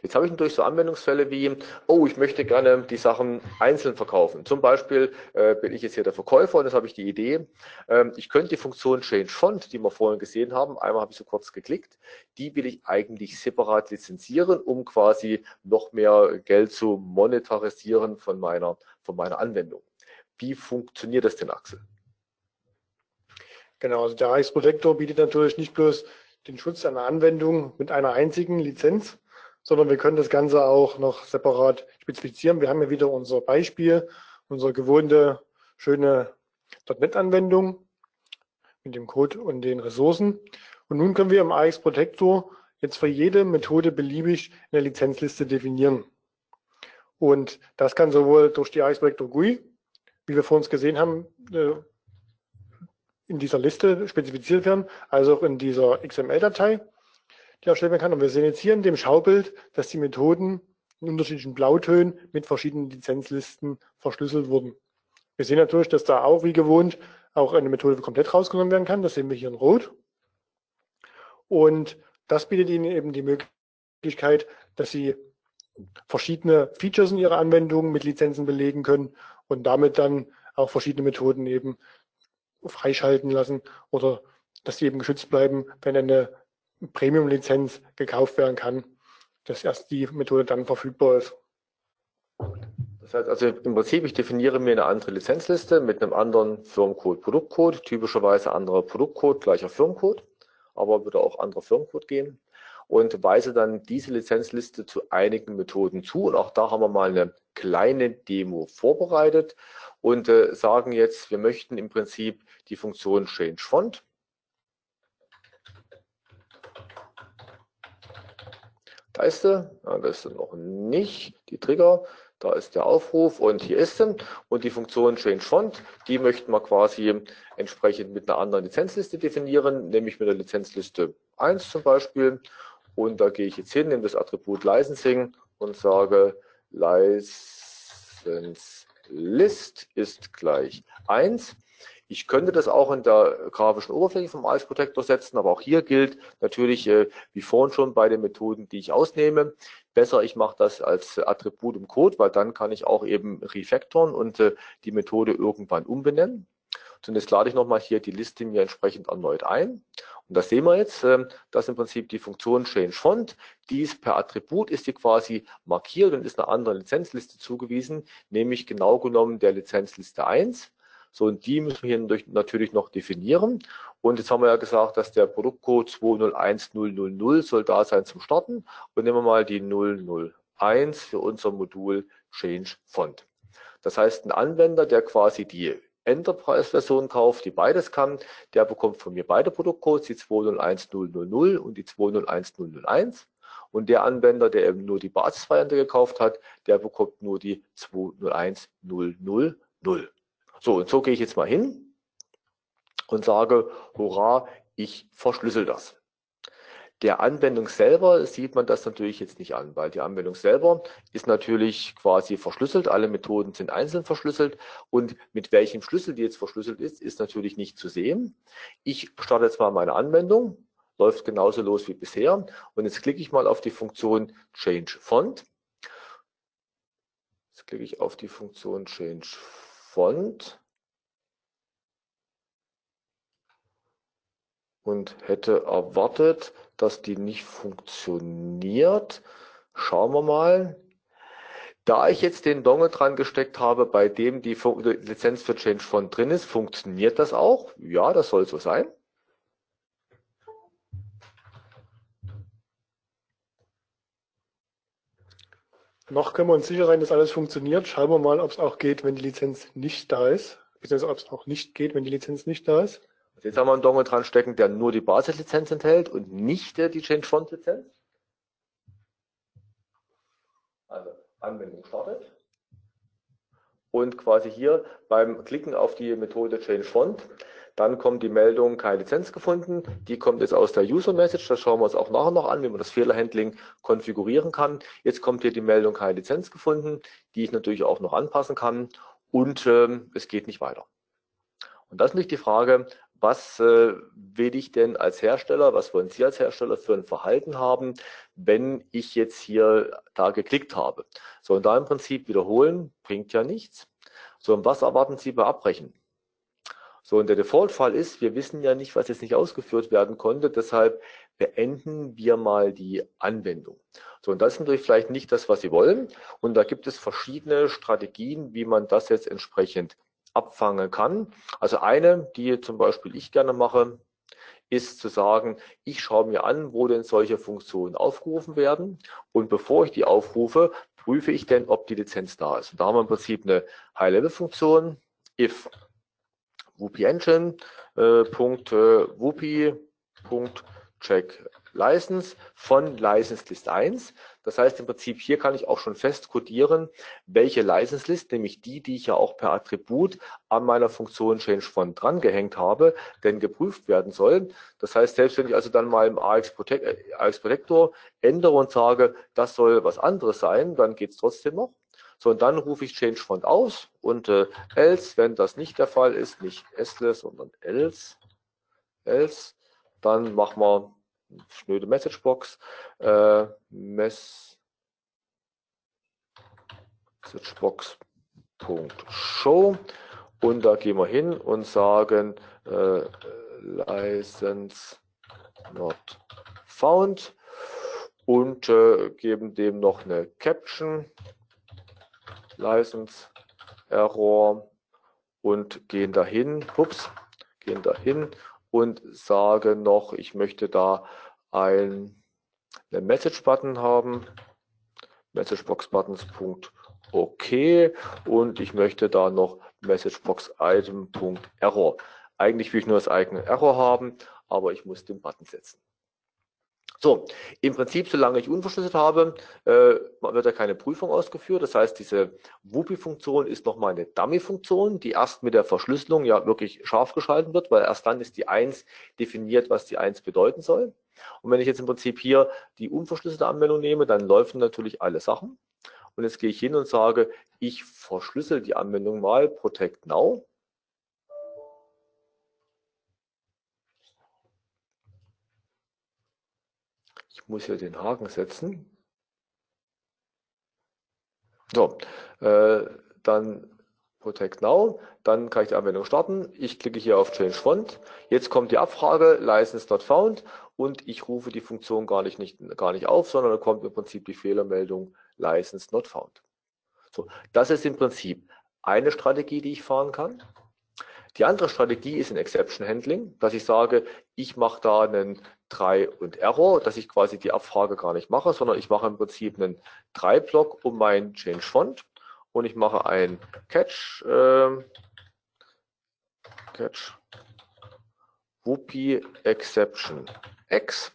Jetzt habe ich natürlich so Anwendungsfälle wie, oh, ich möchte gerne die Sachen einzeln verkaufen. Zum Beispiel äh, bin ich jetzt hier der Verkäufer und jetzt habe ich die Idee, ähm, ich könnte die Funktion Change Font, die wir vorhin gesehen haben, einmal habe ich so kurz geklickt, die will ich eigentlich separat lizenzieren, um quasi noch mehr Geld zu monetarisieren von meiner, von meiner Anwendung. Wie funktioniert das denn, Axel? Genau, also der Reichsprotektor bietet natürlich nicht bloß den Schutz einer Anwendung mit einer einzigen Lizenz, sondern wir können das Ganze auch noch separat spezifizieren. Wir haben ja wieder unser Beispiel, unsere gewohnte schöne .NET-Anwendung mit dem Code und den Ressourcen. Und nun können wir im AX Protector jetzt für jede Methode beliebig eine Lizenzliste definieren. Und das kann sowohl durch die AX Protector GUI, wie wir vor uns gesehen haben, äh, in dieser Liste spezifiziert werden, als auch in dieser XML-Datei, die erstellt werden kann. Und wir sehen jetzt hier in dem Schaubild, dass die Methoden in unterschiedlichen Blautönen mit verschiedenen Lizenzlisten verschlüsselt wurden. Wir sehen natürlich, dass da auch wie gewohnt auch eine Methode komplett rausgenommen werden kann. Das sehen wir hier in Rot. Und das bietet Ihnen eben die Möglichkeit, dass Sie verschiedene Features in Ihrer Anwendung mit Lizenzen belegen können und damit dann auch verschiedene Methoden eben freischalten lassen oder dass sie eben geschützt bleiben, wenn eine Premium-Lizenz gekauft werden kann, dass erst die Methode dann verfügbar ist. Das heißt also im Prinzip, ich definiere mir eine andere Lizenzliste mit einem anderen Firmencode, Produktcode, typischerweise anderer Produktcode, gleicher Firmencode, aber würde auch anderer Firmencode gehen und weise dann diese Lizenzliste zu einigen Methoden zu. Und auch da haben wir mal eine kleine Demo vorbereitet und äh, sagen jetzt, wir möchten im Prinzip die Funktion Change Font. Da ist sie, ja, da ist sie noch nicht, die Trigger. Da ist der Aufruf und hier ist sie. Und die Funktion Change Font, die möchten wir quasi entsprechend mit einer anderen Lizenzliste definieren, nämlich mit der Lizenzliste 1 zum Beispiel. Und da gehe ich jetzt hin, nehme das Attribut Licensing und sage License List ist gleich 1. Ich könnte das auch in der grafischen Oberfläche vom Ice Protector setzen, aber auch hier gilt natürlich, äh, wie vorhin schon bei den Methoden, die ich ausnehme, besser ich mache das als Attribut im Code, weil dann kann ich auch eben refactoren und äh, die Methode irgendwann umbenennen. Jetzt lade ich nochmal hier die Liste mir entsprechend erneut ein. Und das sehen wir jetzt, ähm, dass im Prinzip die Funktion Change Font, die ist per Attribut, ist die quasi markiert und ist einer anderen Lizenzliste zugewiesen, nämlich genau genommen der Lizenzliste 1. So, und die müssen wir hier natürlich noch definieren. Und jetzt haben wir ja gesagt, dass der Produktcode 201000 soll da sein zum Starten. Und nehmen wir mal die 001 für unser Modul Change Font. Das heißt, ein Anwender, der quasi die Enterprise-Version kauft, die beides kann, der bekommt von mir beide Produktcodes, die 201000 und die 201001. Und der Anwender, der eben nur die Basisvariante gekauft hat, der bekommt nur die 201000. So, und so gehe ich jetzt mal hin und sage, hurra, ich verschlüssel das. Der Anwendung selber sieht man das natürlich jetzt nicht an, weil die Anwendung selber ist natürlich quasi verschlüsselt. Alle Methoden sind einzeln verschlüsselt und mit welchem Schlüssel die jetzt verschlüsselt ist, ist natürlich nicht zu sehen. Ich starte jetzt mal meine Anwendung, läuft genauso los wie bisher und jetzt klicke ich mal auf die Funktion Change Font. Jetzt klicke ich auf die Funktion Change Font. Und hätte erwartet, dass die nicht funktioniert. Schauen wir mal. Da ich jetzt den Dongle dran gesteckt habe, bei dem die Lizenz für Change Font drin ist, funktioniert das auch? Ja, das soll so sein. Noch können wir uns sicher sein, dass alles funktioniert. Schauen wir mal, ob es auch geht, wenn die Lizenz nicht da ist. Beziehungsweise ob es auch nicht geht, wenn die Lizenz nicht da ist. Jetzt haben wir einen Dongle dran stecken, der nur die Basislizenz enthält und nicht die Change Font Lizenz. Also Anwendung startet. Und quasi hier beim Klicken auf die Methode Change Font, dann kommt die Meldung, keine Lizenz gefunden. Die kommt jetzt aus der User Message. Das schauen wir uns auch nachher noch an, wie man das Fehlerhandling konfigurieren kann. Jetzt kommt hier die Meldung, keine Lizenz gefunden, die ich natürlich auch noch anpassen kann. Und ähm, es geht nicht weiter. Und das ist nicht die Frage, was äh, will ich denn als Hersteller, was wollen Sie als Hersteller für ein Verhalten haben, wenn ich jetzt hier da geklickt habe. So, und da im Prinzip wiederholen bringt ja nichts. So, und was erwarten Sie bei Abbrechen? So, und der Default-Fall ist, wir wissen ja nicht, was jetzt nicht ausgeführt werden konnte, deshalb beenden wir mal die Anwendung. So, und das ist natürlich vielleicht nicht das, was Sie wollen. Und da gibt es verschiedene Strategien, wie man das jetzt entsprechend abfangen kann. Also eine, die zum Beispiel ich gerne mache, ist zu sagen, ich schaue mir an, wo denn solche Funktionen aufgerufen werden. Und bevor ich die aufrufe, prüfe ich denn, ob die Lizenz da ist. Und da haben wir im Prinzip eine High-Level-Funktion, if Whoopi Engine, äh, Punkt, äh, Whoopi, Punkt, check License von License List 1. Das heißt im Prinzip, hier kann ich auch schon fest codieren, welche License List, nämlich die, die ich ja auch per Attribut an meiner Funktion Change von dran gehängt habe, denn geprüft werden soll. Das heißt, selbst wenn ich also dann mal im AX, Protect, AX Protector ändere und sage, das soll was anderes sein, dann geht es trotzdem noch. So, und dann rufe ich Change Font aus und äh, else, wenn das nicht der Fall ist, nicht elseless, sondern else, else, dann machen wir schnöde Messagebox, äh, Messagebox.show und da gehen wir hin und sagen äh, License not found und äh, geben dem noch eine Caption License Error und gehen dahin, ups, gehen dahin und sage noch, ich möchte da ein, einen Message-Button haben, messagebox-buttons.ok und ich möchte da noch messagebox-item.error. Eigentlich will ich nur das eigene Error haben, aber ich muss den Button setzen. So, im Prinzip, solange ich unverschlüsselt habe, äh, wird ja keine Prüfung ausgeführt. Das heißt, diese WUPI-Funktion ist nochmal eine Dummy-Funktion, die erst mit der Verschlüsselung ja wirklich scharf geschalten wird, weil erst dann ist die 1 definiert, was die 1 bedeuten soll. Und wenn ich jetzt im Prinzip hier die unverschlüsselte Anwendung nehme, dann laufen natürlich alle Sachen. Und jetzt gehe ich hin und sage, ich verschlüssel die Anwendung mal, Protect Now. Muss hier den Haken setzen. So, äh, dann Protect Now, dann kann ich die Anwendung starten. Ich klicke hier auf Change Font. Jetzt kommt die Abfrage License not found und ich rufe die Funktion gar nicht, nicht, gar nicht auf, sondern da kommt im Prinzip die Fehlermeldung License not found. So, das ist im Prinzip eine Strategie, die ich fahren kann. Die andere Strategie ist ein Exception Handling, dass ich sage, ich mache da einen Try und Error, dass ich quasi die Abfrage gar nicht mache, sondern ich mache im Prinzip einen Try-Block um mein Change Font und ich mache ein Catch, äh, Catch Whoopi Exception X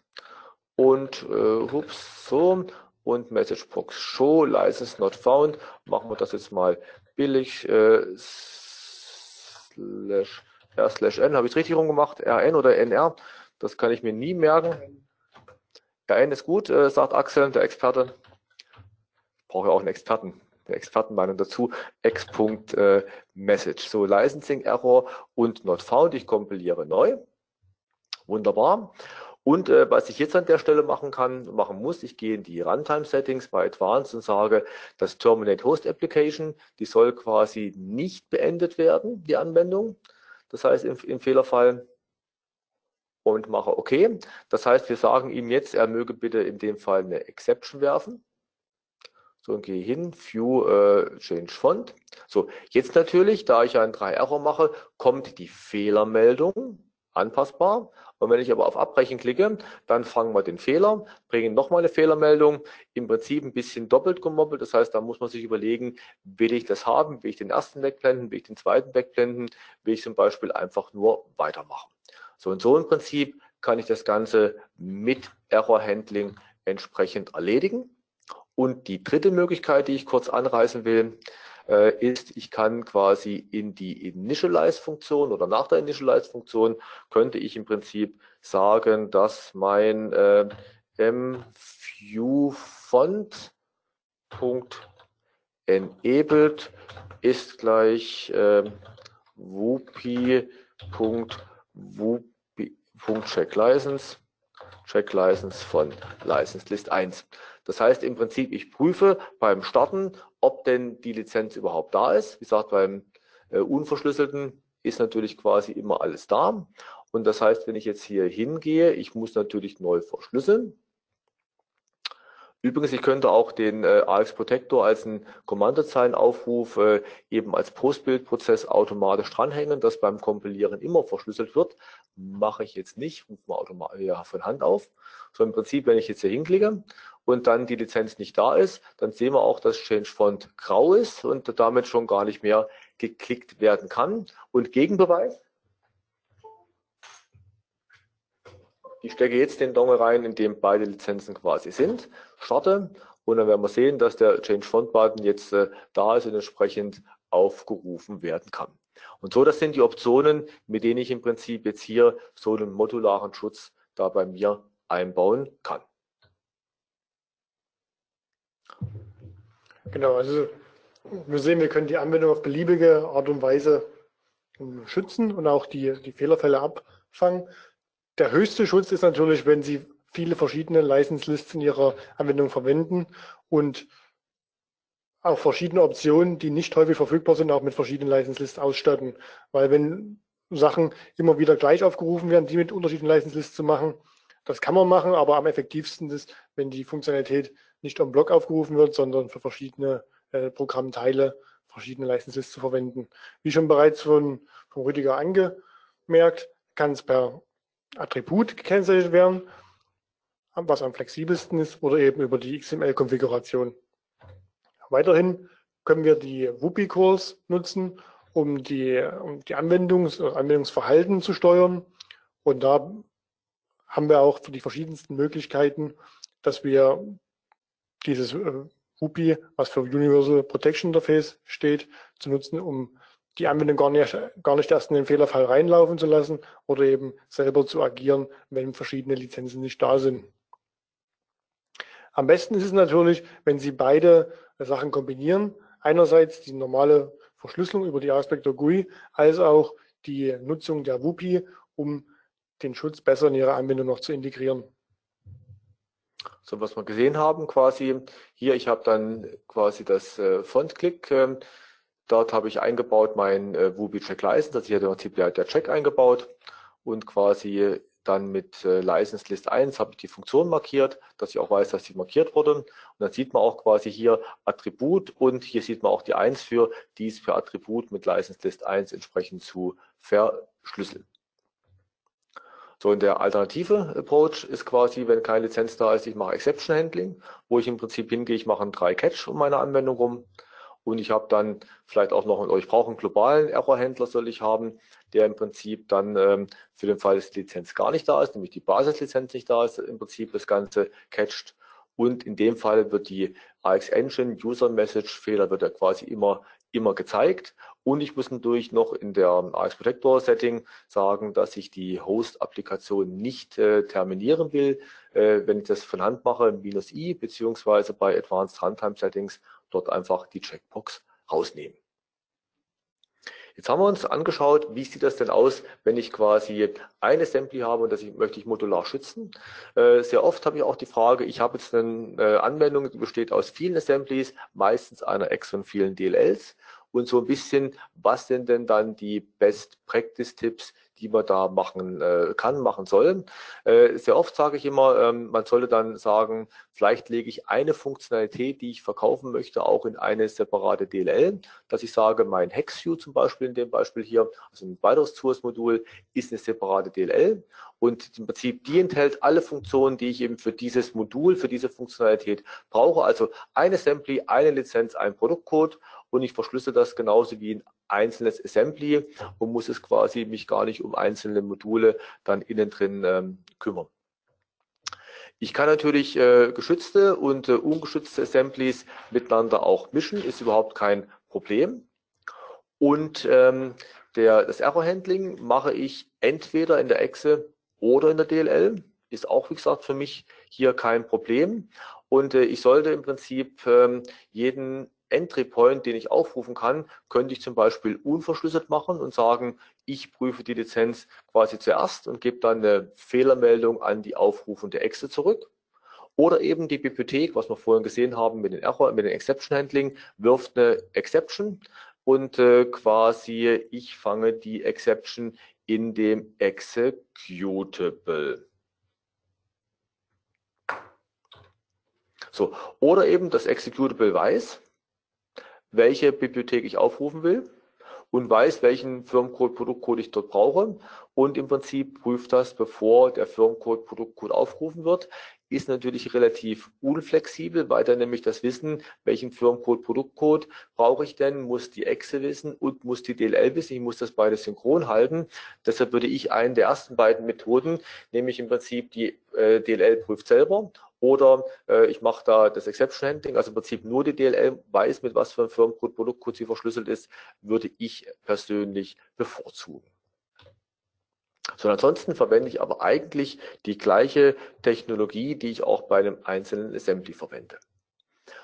und äh, ups, so und Messagebox Show License Not Found. Machen wir das jetzt mal billig. Äh, slash r slash n. Habe ich es richtig rumgemacht? rn oder nr? Das kann ich mir nie merken. rn ist gut, äh, sagt Axel, der Experte. Brauche ja auch einen Experten. Der Expertenmeinung dazu. x.message. Äh, so, Licensing Error und not found. Ich kompiliere neu. Wunderbar. Und äh, was ich jetzt an der Stelle machen kann, machen muss, ich gehe in die Runtime Settings bei Advanced und sage, das Terminate Host Application, die soll quasi nicht beendet werden, die Anwendung. Das heißt im, im Fehlerfall und mache OK. Das heißt, wir sagen ihm jetzt, er möge bitte in dem Fall eine Exception werfen. So, und gehe hin, View, äh, Change Font. So, jetzt natürlich, da ich einen 3-Error mache, kommt die Fehlermeldung anpassbar. Und wenn ich aber auf Abbrechen klicke, dann fangen wir den Fehler, bringen nochmal eine Fehlermeldung, im Prinzip ein bisschen doppelt gemoppelt. Das heißt, da muss man sich überlegen, will ich das haben, will ich den ersten wegblenden, will ich den zweiten wegblenden, will ich zum Beispiel einfach nur weitermachen. So und so im Prinzip kann ich das Ganze mit Error Handling entsprechend erledigen. Und die dritte Möglichkeit, die ich kurz anreißen will, äh, ist, ich kann quasi in die Initialize-Funktion oder nach der Initialize-Funktion könnte ich im Prinzip sagen, dass mein äh, mViewFont.enabled ist gleich äh, whoopi.whoopi WUPI.checkLicense, CheckLicense von License List 1. Das heißt im Prinzip, ich prüfe beim Starten, ob denn die Lizenz überhaupt da ist. Wie gesagt, beim äh, unverschlüsselten ist natürlich quasi immer alles da. Und das heißt, wenn ich jetzt hier hingehe, ich muss natürlich neu verschlüsseln. Übrigens, ich könnte auch den äh, AX Protector als einen Kommandozeilenaufruf äh, eben als Postbildprozess automatisch dranhängen, dass beim Kompilieren immer verschlüsselt wird. Mache ich jetzt nicht, rufe mal automatisch ja, von Hand auf. So im Prinzip, wenn ich jetzt hier hinklicke und dann die Lizenz nicht da ist, dann sehen wir auch, dass Change Font grau ist und damit schon gar nicht mehr geklickt werden kann. Und Gegenbeweis, Ich stecke jetzt den Dongle rein, in dem beide Lizenzen quasi sind, starte und dann werden wir sehen, dass der Change Font Button jetzt äh, da ist und entsprechend aufgerufen werden kann. Und so, das sind die Optionen, mit denen ich im Prinzip jetzt hier so einen modularen Schutz da bei mir einbauen kann. Genau, also wir sehen, wir können die Anwendung auf beliebige Art und Weise ähm, schützen und auch die, die Fehlerfälle abfangen. Der höchste Schutz ist natürlich, wenn Sie viele verschiedene License Lists in Ihrer Anwendung verwenden und auch verschiedene Optionen, die nicht häufig verfügbar sind, auch mit verschiedenen License Lists ausstatten. Weil wenn Sachen immer wieder gleich aufgerufen werden, die mit unterschiedlichen License Lists zu machen, das kann man machen, aber am effektivsten ist, wenn die Funktionalität nicht am Block aufgerufen wird, sondern für verschiedene äh, Programmteile verschiedene License Lists zu verwenden. Wie schon bereits von, von Rüdiger angemerkt, kann es per Attribut gekennzeichnet werden, was am flexibelsten ist, oder eben über die XML-Konfiguration. Weiterhin können wir die WUPI-Calls nutzen, um die, um die Anwendungs Anwendungsverhalten zu steuern. Und da haben wir auch für die verschiedensten Möglichkeiten, dass wir dieses äh, WUPI, was für Universal Protection Interface steht, zu nutzen, um die Anwendung gar nicht, gar nicht erst in den Fehlerfall reinlaufen zu lassen oder eben selber zu agieren, wenn verschiedene Lizenzen nicht da sind. Am besten ist es natürlich, wenn Sie beide Sachen kombinieren. Einerseits die normale Verschlüsselung über die Aspektor GUI, als auch die Nutzung der WUPI, um den Schutz besser in Ihre Anwendung noch zu integrieren. So, was wir gesehen haben quasi, hier, ich habe dann quasi das äh, Font-Click ähm, Dort habe ich eingebaut mein äh, Wubi Check License, also hier im Prinzip der, der Check eingebaut und quasi dann mit äh, License List 1 habe ich die Funktion markiert, dass ich auch weiß, dass sie markiert wurde. Und dann sieht man auch quasi hier Attribut und hier sieht man auch die 1 für dies für Attribut mit License List 1 entsprechend zu verschlüsseln. So in der alternative Approach ist quasi, wenn keine Lizenz da ist, ich mache Exception Handling, wo ich im Prinzip hingehe, ich mache einen 3 Catch um meine Anwendung rum und ich habe dann vielleicht auch noch, ich brauche einen globalen Error-Händler soll ich haben, der im Prinzip dann ähm, für den Fall, dass die Lizenz gar nicht da ist, nämlich die Basislizenz nicht da ist, im Prinzip das Ganze catcht. Und in dem Fall wird die AX Engine User Message Fehler wird ja quasi immer, immer gezeigt. Und ich muss natürlich noch in der AX Protector Setting sagen, dass ich die Host-Applikation nicht äh, terminieren will. Äh, wenn ich das von Hand mache, minus i, beziehungsweise bei Advanced Runtime Settings dort einfach die Checkbox rausnehmen. Jetzt haben wir uns angeschaut, wie sieht das denn aus, wenn ich quasi ein Assembly habe und das möchte ich modular schützen. Äh, sehr oft habe ich auch die Frage, ich habe jetzt eine äh, Anwendung, die besteht aus vielen Assemblies, meistens einer X und vielen DLLs und so ein bisschen, was sind denn dann die Best Practice Tipps, die man da machen äh, kann, machen soll. Äh, sehr oft sage ich immer, ähm, man sollte dann sagen, vielleicht lege ich eine Funktionalität, die ich verkaufen möchte, auch in eine separate DLL, dass ich sage, mein HexView zum Beispiel in dem Beispiel hier, also ein weiteres Source-Modul, ist eine separate DLL und im Prinzip die enthält alle Funktionen, die ich eben für dieses Modul, für diese Funktionalität brauche. Also eine Assembly, eine Lizenz, ein Produktcode und ich verschlüssel das genauso wie ein einzelnes Assembly und muss es quasi mich gar nicht um einzelne Module dann innen drin ähm, kümmern. Ich kann natürlich äh, geschützte und äh, ungeschützte Assemblies miteinander auch mischen, ist überhaupt kein Problem. Und ähm, der, das Error-Handling mache ich entweder in der Exe oder in der DLL. Ist auch, wie gesagt, für mich hier kein Problem. Und äh, ich sollte im Prinzip ähm, jeden Entry Point, den ich aufrufen kann, könnte ich zum Beispiel unverschlüsselt machen und sagen, ich prüfe die Lizenz quasi zuerst und gebe dann eine Fehlermeldung an die aufrufende Exe zurück. Oder eben die Bibliothek, was wir vorhin gesehen haben mit den Error, mit den Exception Handling, wirft eine Exception und äh, quasi ich fange die Exception in dem Executable. So, oder eben das Executable weiß, welche Bibliothek ich aufrufen will und weiß, welchen Firmencode, Produktcode ich dort brauche und im Prinzip prüft das, bevor der Firmencode, Produktcode aufgerufen wird, ist natürlich relativ unflexibel, weil dann nämlich das Wissen, welchen Firmencode, Produktcode brauche ich denn, muss die Exe wissen und muss die DLL wissen. Ich muss das beides synchron halten. Deshalb würde ich einen der ersten beiden Methoden, nämlich im Prinzip die äh, DLL prüft selber oder äh, ich mache da das Exception Handling, also im Prinzip nur die DLL weiß, mit was für einem Firmencode, Produktcode sie verschlüsselt ist, würde ich persönlich bevorzugen. So, ansonsten verwende ich aber eigentlich die gleiche Technologie, die ich auch bei einem einzelnen Assembly verwende.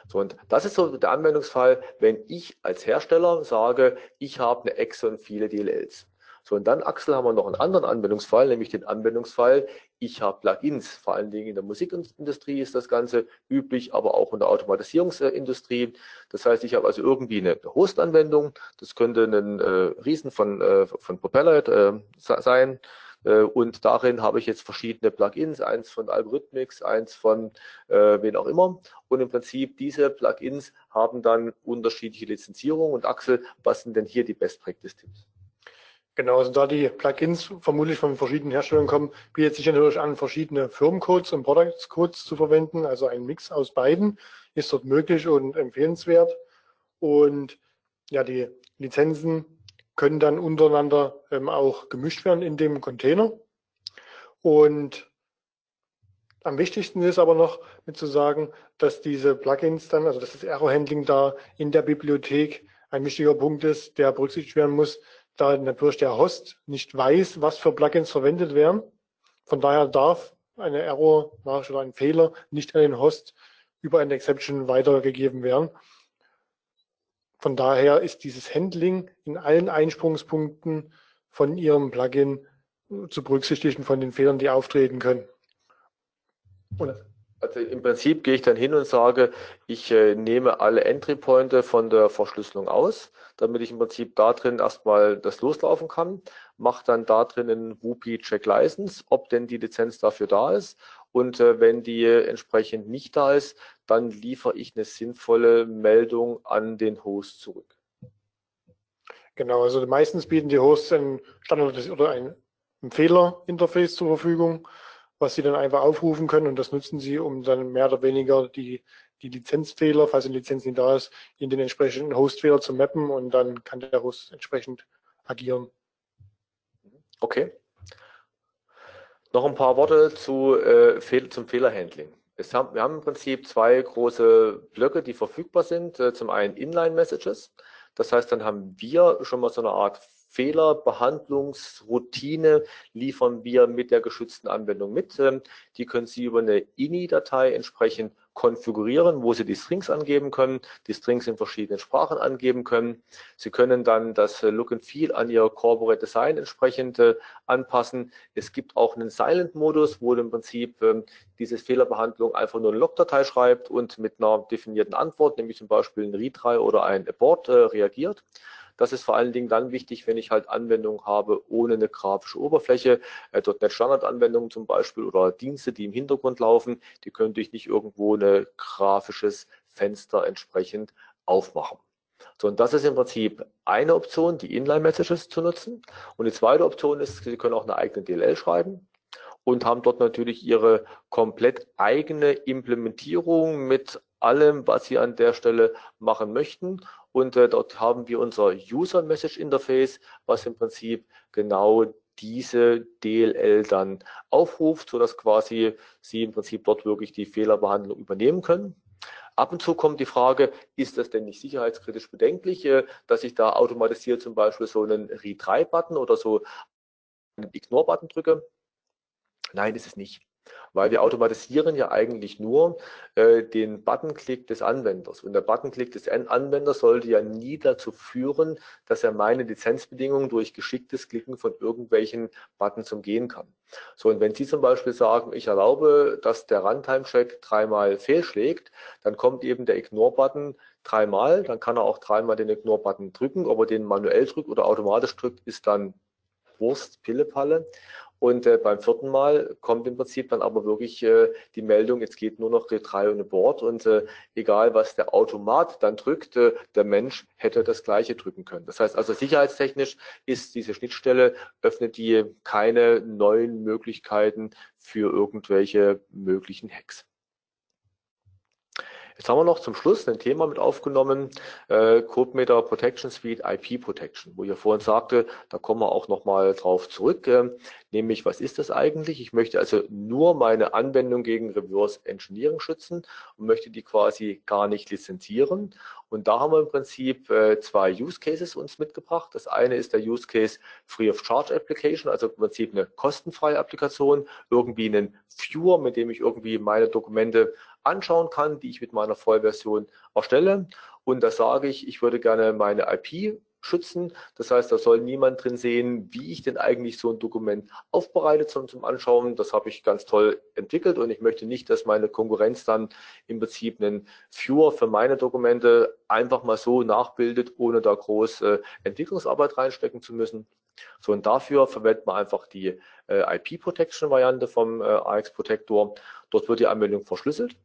So, und das ist so der Anwendungsfall, wenn ich als Hersteller sage, ich habe eine Exe und viele DLLs. So, und dann, Axel, haben wir noch einen anderen Anwendungsfall, nämlich den Anwendungsfall, ich habe Plugins, vor allen Dingen in der Musikindustrie ist das Ganze üblich, aber auch in der Automatisierungsindustrie. Das heißt, ich habe also irgendwie eine Host-Anwendung, das könnte ein äh, Riesen von, äh, von Propeller äh, sein, äh, und darin habe ich jetzt verschiedene Plugins, eins von Algorithmix, eins von äh, wen auch immer. Und im Prinzip diese Plugins haben dann unterschiedliche Lizenzierungen. Und Axel, was sind denn hier die Best Practice Tipps? Genau, also da die Plugins vermutlich von verschiedenen Herstellern kommen, bietet sich natürlich an, verschiedene Firmencodes und Products Codes zu verwenden. Also ein Mix aus beiden ist dort möglich und empfehlenswert. Und ja, die Lizenzen können dann untereinander ähm, auch gemischt werden in dem Container. Und am wichtigsten ist aber noch mit zu sagen, dass diese Plugins dann, also dass das Error Handling da in der Bibliothek ein wichtiger Punkt ist, der berücksichtigt werden muss, da natürlich der Host nicht weiß, was für Plugins verwendet werden. Von daher darf eine Error oder ein Fehler nicht an den Host über eine Exception weitergegeben werden. Von daher ist dieses Handling in allen Einsprungspunkten von Ihrem Plugin zu berücksichtigen von den Fehlern, die auftreten können. Und also im Prinzip gehe ich dann hin und sage, ich äh, nehme alle Entry Pointer von der Verschlüsselung aus, damit ich im Prinzip da drin erstmal das loslaufen kann, mache dann da drin einen WUPI Check License, ob denn die Lizenz dafür da ist. Und äh, wenn die entsprechend nicht da ist, dann liefere ich eine sinnvolle Meldung an den Host zurück. Genau, also meistens bieten die Hosts ein Standard oder ein Fehler-Interface zur Verfügung was Sie dann einfach aufrufen können und das nutzen Sie, um dann mehr oder weniger die, die Lizenzfehler, falls eine Lizenz nicht da ist, in den entsprechenden Hostfehler zu mappen und dann kann der Host entsprechend agieren. Okay. Noch ein paar Worte zu, äh, zum Fehlerhandling. Haben, wir haben im Prinzip zwei große Blöcke, die verfügbar sind. Äh, zum einen Inline-Messages. Das heißt, dann haben wir schon mal so eine Art Fehlerbehandlungsroutine liefern wir mit der geschützten Anwendung mit. Ähm, die können Sie über eine INI-Datei entsprechend konfigurieren, wo Sie die Strings angeben können, die Strings in verschiedenen Sprachen angeben können. Sie können dann das Look and Feel an Ihr Corporate Design entsprechend äh, anpassen. Es gibt auch einen Silent-Modus, wo im Prinzip ähm, diese Fehlerbehandlung einfach nur eine Logdatei schreibt und mit einer definierten Antwort, nämlich zum Beispiel ein Retry oder ein Abort, äh, reagiert. Das ist vor allen Dingen dann wichtig, wenn ich halt Anwendungen habe ohne eine grafische Oberfläche. Äh, .NET Standardanwendungen zum Beispiel oder Dienste, die im Hintergrund laufen, die könnte ich nicht irgendwo ein grafisches Fenster entsprechend aufmachen. So, und das ist im Prinzip eine Option, die Inline-Messages zu nutzen. Und die zweite Option ist, Sie können auch eine eigene DLL schreiben und haben dort natürlich Ihre komplett eigene Implementierung mit allem, was Sie an der Stelle machen möchten. Und äh, dort haben wir unser User Message Interface, was im Prinzip genau diese DLL dann aufruft, sodass quasi Sie im Prinzip dort wirklich die Fehlerbehandlung übernehmen können. Ab und zu kommt die Frage, ist das denn nicht sicherheitskritisch bedenklich, äh, dass ich da automatisiert zum Beispiel so einen Retry-Button oder so einen Ignore-Button drücke? Nein, ist es nicht. Weil wir automatisieren ja eigentlich nur äh, den Buttonklick des Anwenders. Und der Buttonklick des Anwenders sollte ja nie dazu führen, dass er meine Lizenzbedingungen durch geschicktes Klicken von irgendwelchen Buttons umgehen kann. So, und wenn Sie zum Beispiel sagen, ich erlaube, dass der Runtime-Check dreimal fehlschlägt, dann kommt eben der Ignore-Button dreimal, dann kann er auch dreimal den Ignore-Button drücken, ob er den manuell drückt oder automatisch drückt, ist dann Wurst, Pillepalle. Und äh, beim vierten Mal kommt im Prinzip dann aber wirklich äh, die Meldung, jetzt geht nur noch Retry und Board und äh, egal was der Automat dann drückt, äh, der Mensch hätte das gleiche drücken können. Das heißt also sicherheitstechnisch ist diese Schnittstelle, öffnet die keine neuen Möglichkeiten für irgendwelche möglichen Hacks. Jetzt haben wir noch zum Schluss ein Thema mit aufgenommen, äh, CodeMeter Protection Suite IP Protection, wo ich ja vorhin sagte, da kommen wir auch nochmal drauf zurück, äh, nämlich was ist das eigentlich? Ich möchte also nur meine Anwendung gegen Reverse Engineering schützen und möchte die quasi gar nicht lizenzieren. Und da haben wir im Prinzip äh, zwei Use Cases uns mitgebracht. Das eine ist der Use Case Free of Charge Application, also im Prinzip eine kostenfreie Applikation, irgendwie einen Viewer, mit dem ich irgendwie meine Dokumente anschauen kann, die ich mit meiner Vollversion erstelle. Und da sage ich, ich würde gerne meine IP schützen. Das heißt, da soll niemand drin sehen, wie ich denn eigentlich so ein Dokument aufbereite zum, zum Anschauen. Das habe ich ganz toll entwickelt und ich möchte nicht, dass meine Konkurrenz dann im Prinzip einen Viewer für meine Dokumente einfach mal so nachbildet, ohne da groß äh, Entwicklungsarbeit reinstecken zu müssen. So und dafür verwendet man einfach die äh, IP-Protection-Variante vom äh, AX Protector. Dort wird die Anwendung verschlüsselt.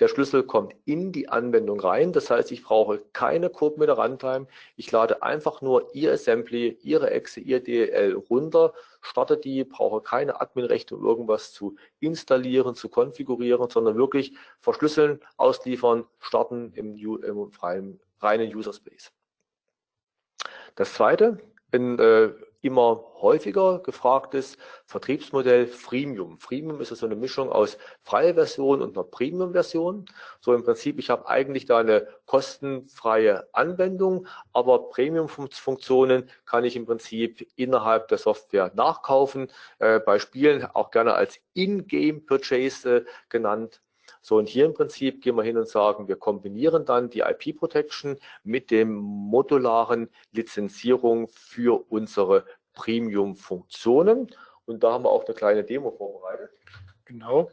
Der Schlüssel kommt in die Anwendung rein. Das heißt, ich brauche keine Code mit der Runtime. Ich lade einfach nur Ihr Assembly, Ihre Exe, Ihr DLL runter, starte die, brauche keine Adminrechte, um irgendwas zu installieren, zu konfigurieren, sondern wirklich verschlüsseln, ausliefern, starten im, im freien, reinen User Space. Das zweite, ein äh, immer häufiger gefragtes Vertriebsmodell Freemium. Freemium ist so eine Mischung aus freie Version und einer Premium-Version. So im Prinzip, ich habe eigentlich da eine kostenfreie Anwendung, aber Premium-Funktionen kann ich im Prinzip innerhalb der Software nachkaufen, äh, bei Spielen auch gerne als In-Game-Purchase äh, genannt. So, und hier im Prinzip gehen wir hin und sagen, wir kombinieren dann die IP Protection mit dem modularen Lizenzierung für unsere Premium-Funktionen. Und da haben wir auch eine kleine Demo vorbereitet. Genau.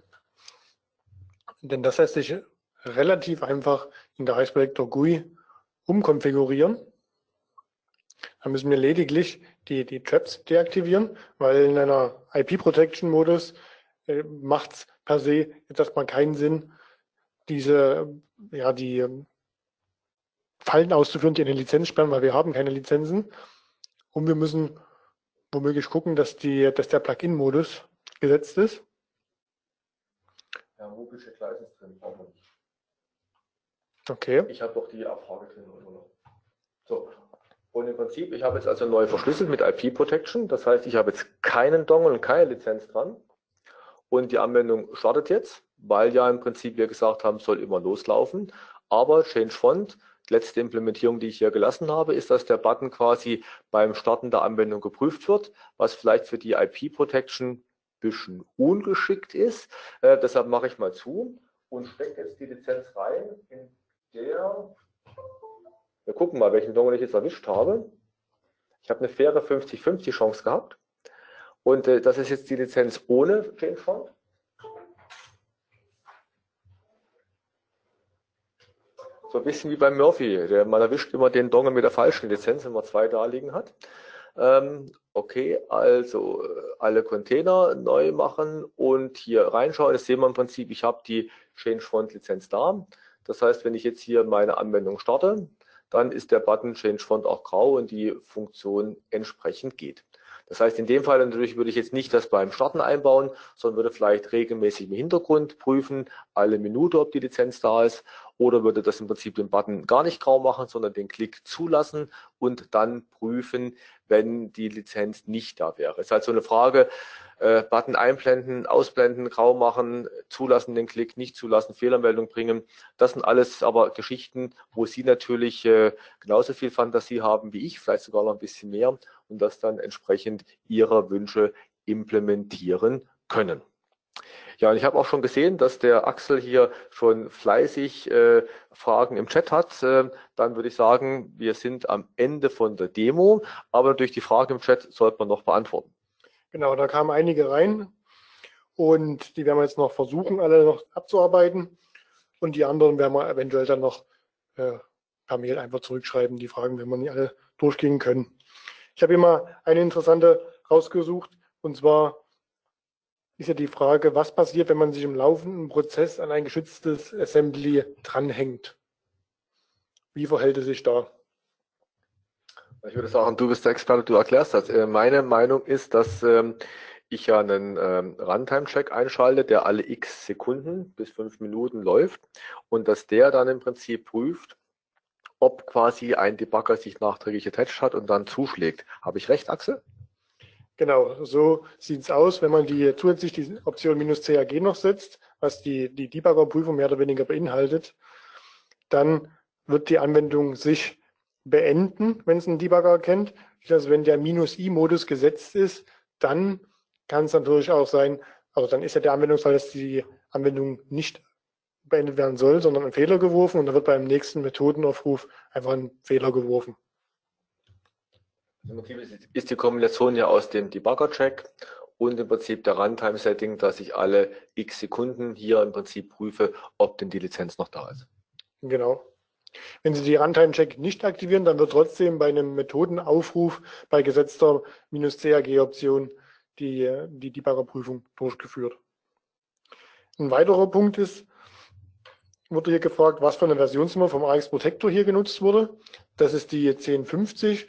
Denn das lässt sich relativ einfach in der Ice Projector GUI umkonfigurieren. Da müssen wir lediglich die, die Traps deaktivieren, weil in einer IP-Protection-Modus äh, macht es per se jetzt erstmal keinen Sinn, diese, ja, die ähm, Fallen auszuführen, die eine Lizenz sperren, weil wir haben keine Lizenzen. Und wir müssen womöglich gucken, dass, die, dass der Plugin-Modus gesetzt ist. Ja, mobilische Gleis ist drin, brauchen wir nicht. Okay. Ich habe doch die Abfrage drin oder noch. So. Und im Prinzip, ich habe jetzt also neu verschlüsselt mit IP Protection. Das heißt, ich habe jetzt keinen Dongle und keine Lizenz dran. Und die Anwendung startet jetzt, weil ja im Prinzip wir gesagt haben, soll immer loslaufen. Aber Change Font, letzte Implementierung, die ich hier gelassen habe, ist, dass der Button quasi beim Starten der Anwendung geprüft wird, was vielleicht für die IP Protection ein bisschen ungeschickt ist. Äh, deshalb mache ich mal zu und stecke jetzt die Lizenz rein, in der, wir gucken mal, welchen Dongle ich jetzt erwischt habe. Ich habe eine faire 50-50 Chance gehabt. Und äh, das ist jetzt die Lizenz ohne Font. So ein bisschen wie beim Murphy. Der, man erwischt immer den Dongle mit der falschen Lizenz, wenn man zwei da liegen hat. Ähm, okay, also äh, alle Container neu machen und hier reinschauen. Jetzt sehen wir im Prinzip, ich habe die Change Font Lizenz da. Das heißt, wenn ich jetzt hier meine Anwendung starte, dann ist der Button Change Font auch grau und die Funktion entsprechend geht. Das heißt, in dem Fall natürlich würde ich jetzt nicht das beim Starten einbauen, sondern würde vielleicht regelmäßig im Hintergrund prüfen, alle Minute, ob die Lizenz da ist, oder würde das im Prinzip den Button gar nicht grau machen, sondern den Klick zulassen und dann prüfen, wenn die Lizenz nicht da wäre. Es ist halt so eine Frage, äh, Button einblenden, ausblenden, grau machen, zulassen den Klick, nicht zulassen, Fehlermeldung bringen. Das sind alles aber Geschichten, wo Sie natürlich äh, genauso viel Fantasie haben wie ich, vielleicht sogar noch ein bisschen mehr und das dann entsprechend Ihrer Wünsche implementieren können. Ja, und ich habe auch schon gesehen, dass der Axel hier schon fleißig äh, Fragen im Chat hat. Äh, dann würde ich sagen, wir sind am Ende von der Demo, aber durch die Fragen im Chat sollte man noch beantworten. Genau, da kamen einige rein und die werden wir jetzt noch versuchen, alle noch abzuarbeiten. Und die anderen werden wir eventuell dann noch äh, per Mail einfach zurückschreiben, die Fragen, wenn wir nicht alle durchgehen können. Ich habe mal eine interessante rausgesucht, und zwar ist ja die Frage, was passiert, wenn man sich im laufenden Prozess an ein geschütztes Assembly dranhängt? Wie verhält es sich da? Ich würde sagen, du bist der Experte, du erklärst das. Äh, meine Meinung ist, dass ähm, ich ja einen ähm, Runtime-Check einschalte, der alle x Sekunden bis fünf Minuten läuft und dass der dann im Prinzip prüft, ob quasi ein Debugger sich nachträglich attached hat und dann zuschlägt. Habe ich recht, Axel? Genau, so sieht es aus, wenn man die zusätzlich die Option minus CAG noch setzt, was die, die Debugger-Prüfung mehr oder weniger beinhaltet, dann wird die Anwendung sich beenden, wenn es einen Debugger erkennt. Also wenn der minus i-Modus gesetzt ist, dann kann es natürlich auch sein, also dann ist ja der Anwendungsfall, dass die Anwendung nicht beendet werden soll, sondern ein Fehler geworfen und dann wird beim nächsten Methodenaufruf einfach ein Fehler geworfen. Im Prinzip ist die Kombination ja aus dem Debugger-Check und im Prinzip der Runtime-Setting, dass ich alle x Sekunden hier im Prinzip prüfe, ob denn die Lizenz noch da ist. Genau. Wenn Sie die Runtime-Check nicht aktivieren, dann wird trotzdem bei einem Methodenaufruf bei gesetzter -CAG-Option die, die Debugger-Prüfung durchgeführt. Ein weiterer Punkt ist, wurde hier gefragt, was für eine Versionsnummer vom AX Protector hier genutzt wurde. Das ist die 1050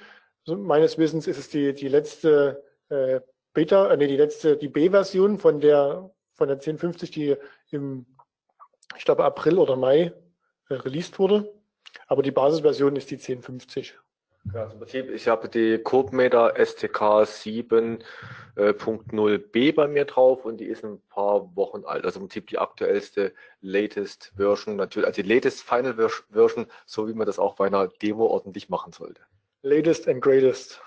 meines Wissens ist es die, die letzte äh, Beta, äh, nee, die letzte, die B-Version von der von der 1050, die im, ich glaube, April oder Mai äh, released wurde. Aber die Basisversion ist die 1050. Ja, also im Prinzip, ich habe die CodeMeter STK 7.0b bei mir drauf und die ist ein paar Wochen alt. Also im Prinzip die aktuellste latest Version, natürlich, also die latest Final Version, so wie man das auch bei einer Demo ordentlich machen sollte. Latest and greatest.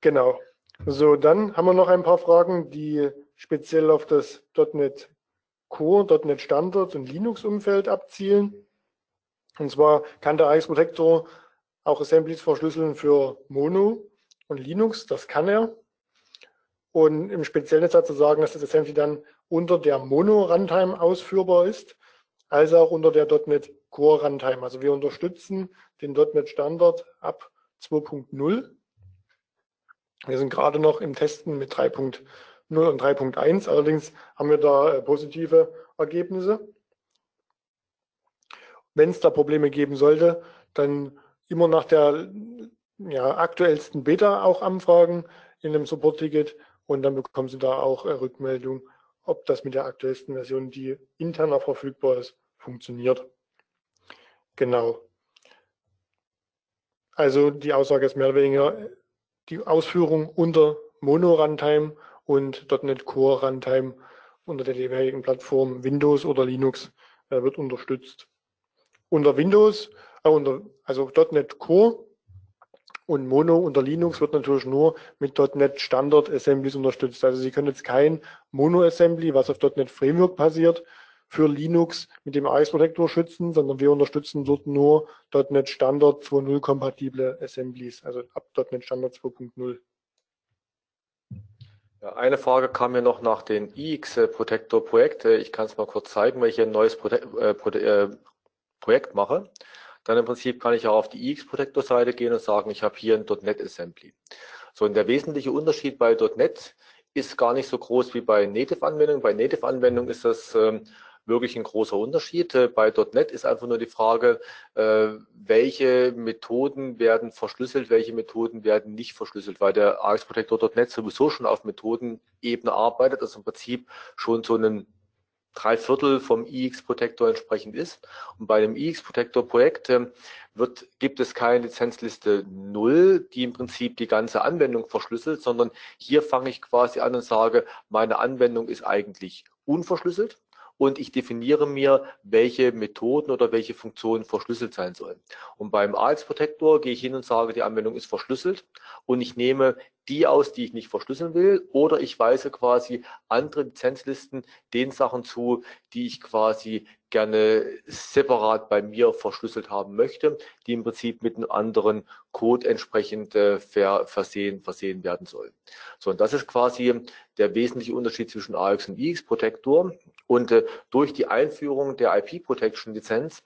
Genau. So, dann haben wir noch ein paar Fragen, die speziell auf das .NET Core, .NET Standard und Linux-Umfeld abzielen. Und zwar kann der AX Protector auch Assemblies verschlüsseln für Mono und Linux. Das kann er. Und im Speziellen ist dazu sagen, dass das Assembly dann unter der Mono-Runtime ausführbar ist, als auch unter der .NET Core Runtime. Also wir unterstützen den .NET Standard ab 2.0. Wir sind gerade noch im Testen mit 3.0 und 3.1. Allerdings haben wir da äh, positive Ergebnisse. Wenn es da Probleme geben sollte, dann immer nach der ja, aktuellsten Beta auch anfragen in einem Support-Ticket und dann bekommen Sie da auch äh, Rückmeldung, ob das mit der aktuellsten Version, die interner verfügbar ist, funktioniert. Genau. Also die Aussage ist mehr oder weniger die Ausführung unter Mono Runtime und .NET Core Runtime unter der jeweiligen Plattform Windows oder Linux äh, wird unterstützt. Unter Windows, äh, unter, also .NET Core und Mono unter Linux wird natürlich nur mit .NET Standard Assemblies unterstützt. Also Sie können jetzt kein Mono Assembly, was auf .NET Framework basiert, für Linux mit dem AX Protector schützen, sondern wir unterstützen dort nur .NET Standard 2.0 kompatible Assemblies, also ab .NET Standard 2.0. Ja, eine Frage kam mir noch nach den iX Protector Projekt. Ich kann es mal kurz zeigen, weil ich ein neues Prote äh, Prote äh, Projekt mache. Dann im Prinzip kann ich auch auf die iX Protector Seite gehen und sagen, ich habe hier ein .NET Assembly. So, und der wesentliche Unterschied bei .NET ist gar nicht so groß wie bei Native-Anwendungen. Bei Native-Anwendungen ist das ähm, wirklich ein großer Unterschied. Äh, bei .NET ist einfach nur die Frage, äh, welche Methoden werden verschlüsselt, welche Methoden werden nicht verschlüsselt, weil der AX Protector.NET sowieso schon auf Methodenebene arbeitet, also im Prinzip schon so einen Dreiviertel vom IX Protector entsprechend ist. Und bei dem IX Protector Projekt ähm, wird, gibt es keine Lizenzliste 0, die im Prinzip die ganze Anwendung verschlüsselt, sondern hier fange ich quasi an und sage, meine Anwendung ist eigentlich unverschlüsselt und ich definiere mir, welche Methoden oder welche Funktionen verschlüsselt sein sollen. Und beim AX Protector gehe ich hin und sage, die Anwendung ist verschlüsselt und ich nehme die aus, die ich nicht verschlüsseln will, oder ich weise quasi andere Lizenzlisten den Sachen zu, die ich quasi gerne separat bei mir verschlüsselt haben möchte, die im Prinzip mit einem anderen Code entsprechend äh, ver versehen, versehen werden sollen. So, und das ist quasi der wesentliche Unterschied zwischen AX und IX Protector. Und äh, durch die Einführung der IP Protection Lizenz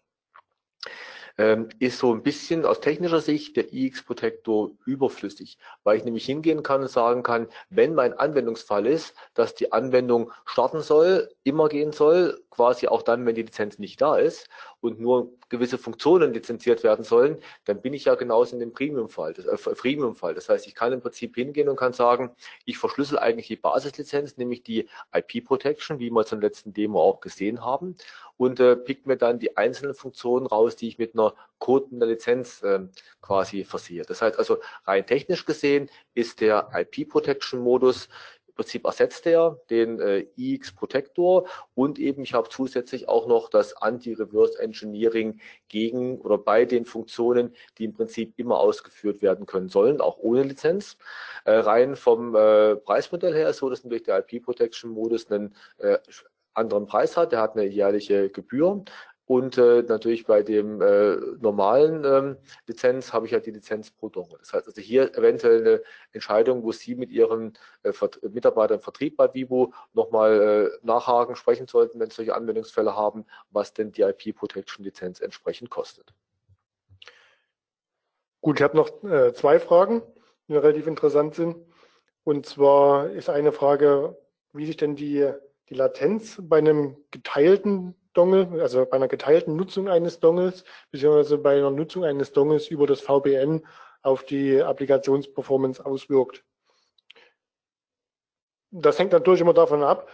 ähm, ist so ein bisschen aus technischer Sicht der iX-Protektor überflüssig, weil ich nämlich hingehen kann und sagen kann, wenn mein Anwendungsfall ist, dass die Anwendung starten soll, immer gehen soll, quasi auch dann, wenn die Lizenz nicht da ist und nur gewisse Funktionen lizenziert werden sollen, dann bin ich ja genauso in dem Premium-Fall, äh, Freemium-Fall. Das heißt, ich kann im Prinzip hingehen und kann sagen, ich verschlüssel eigentlich die Basislizenz, nämlich die IP-Protection, wie wir es letzten Demo auch gesehen haben, und äh, pick mir dann die einzelnen Funktionen raus, die ich mit einer Code in der Lizenz äh, quasi versehe. Das heißt also, rein technisch gesehen ist der IP-Protection-Modus im Prinzip ersetzt er den äh, iX Protector und eben ich habe zusätzlich auch noch das Anti-Reverse Engineering gegen oder bei den Funktionen, die im Prinzip immer ausgeführt werden können sollen, auch ohne Lizenz. Äh, rein vom äh, Preismodell her ist so, dass natürlich der IP Protection Modus einen äh, anderen Preis hat. Der hat eine jährliche Gebühr. Und äh, natürlich bei dem äh, normalen ähm, Lizenz habe ich ja die Lizenz pro Dongle. Das heißt also hier eventuell eine Entscheidung, wo Sie mit Ihren äh, Mitarbeitern im Vertrieb bei Vivo nochmal äh, nachhaken, sprechen sollten, wenn Sie solche Anwendungsfälle haben, was denn die IP Protection Lizenz entsprechend kostet. Gut, ich habe noch äh, zwei Fragen, die relativ interessant sind. Und zwar ist eine Frage, wie sich denn die die Latenz bei einem geteilten Dongle, also bei einer geteilten Nutzung eines Dongles, beziehungsweise bei einer Nutzung eines Dongles über das VPN auf die Applikationsperformance auswirkt. Das hängt natürlich immer davon ab,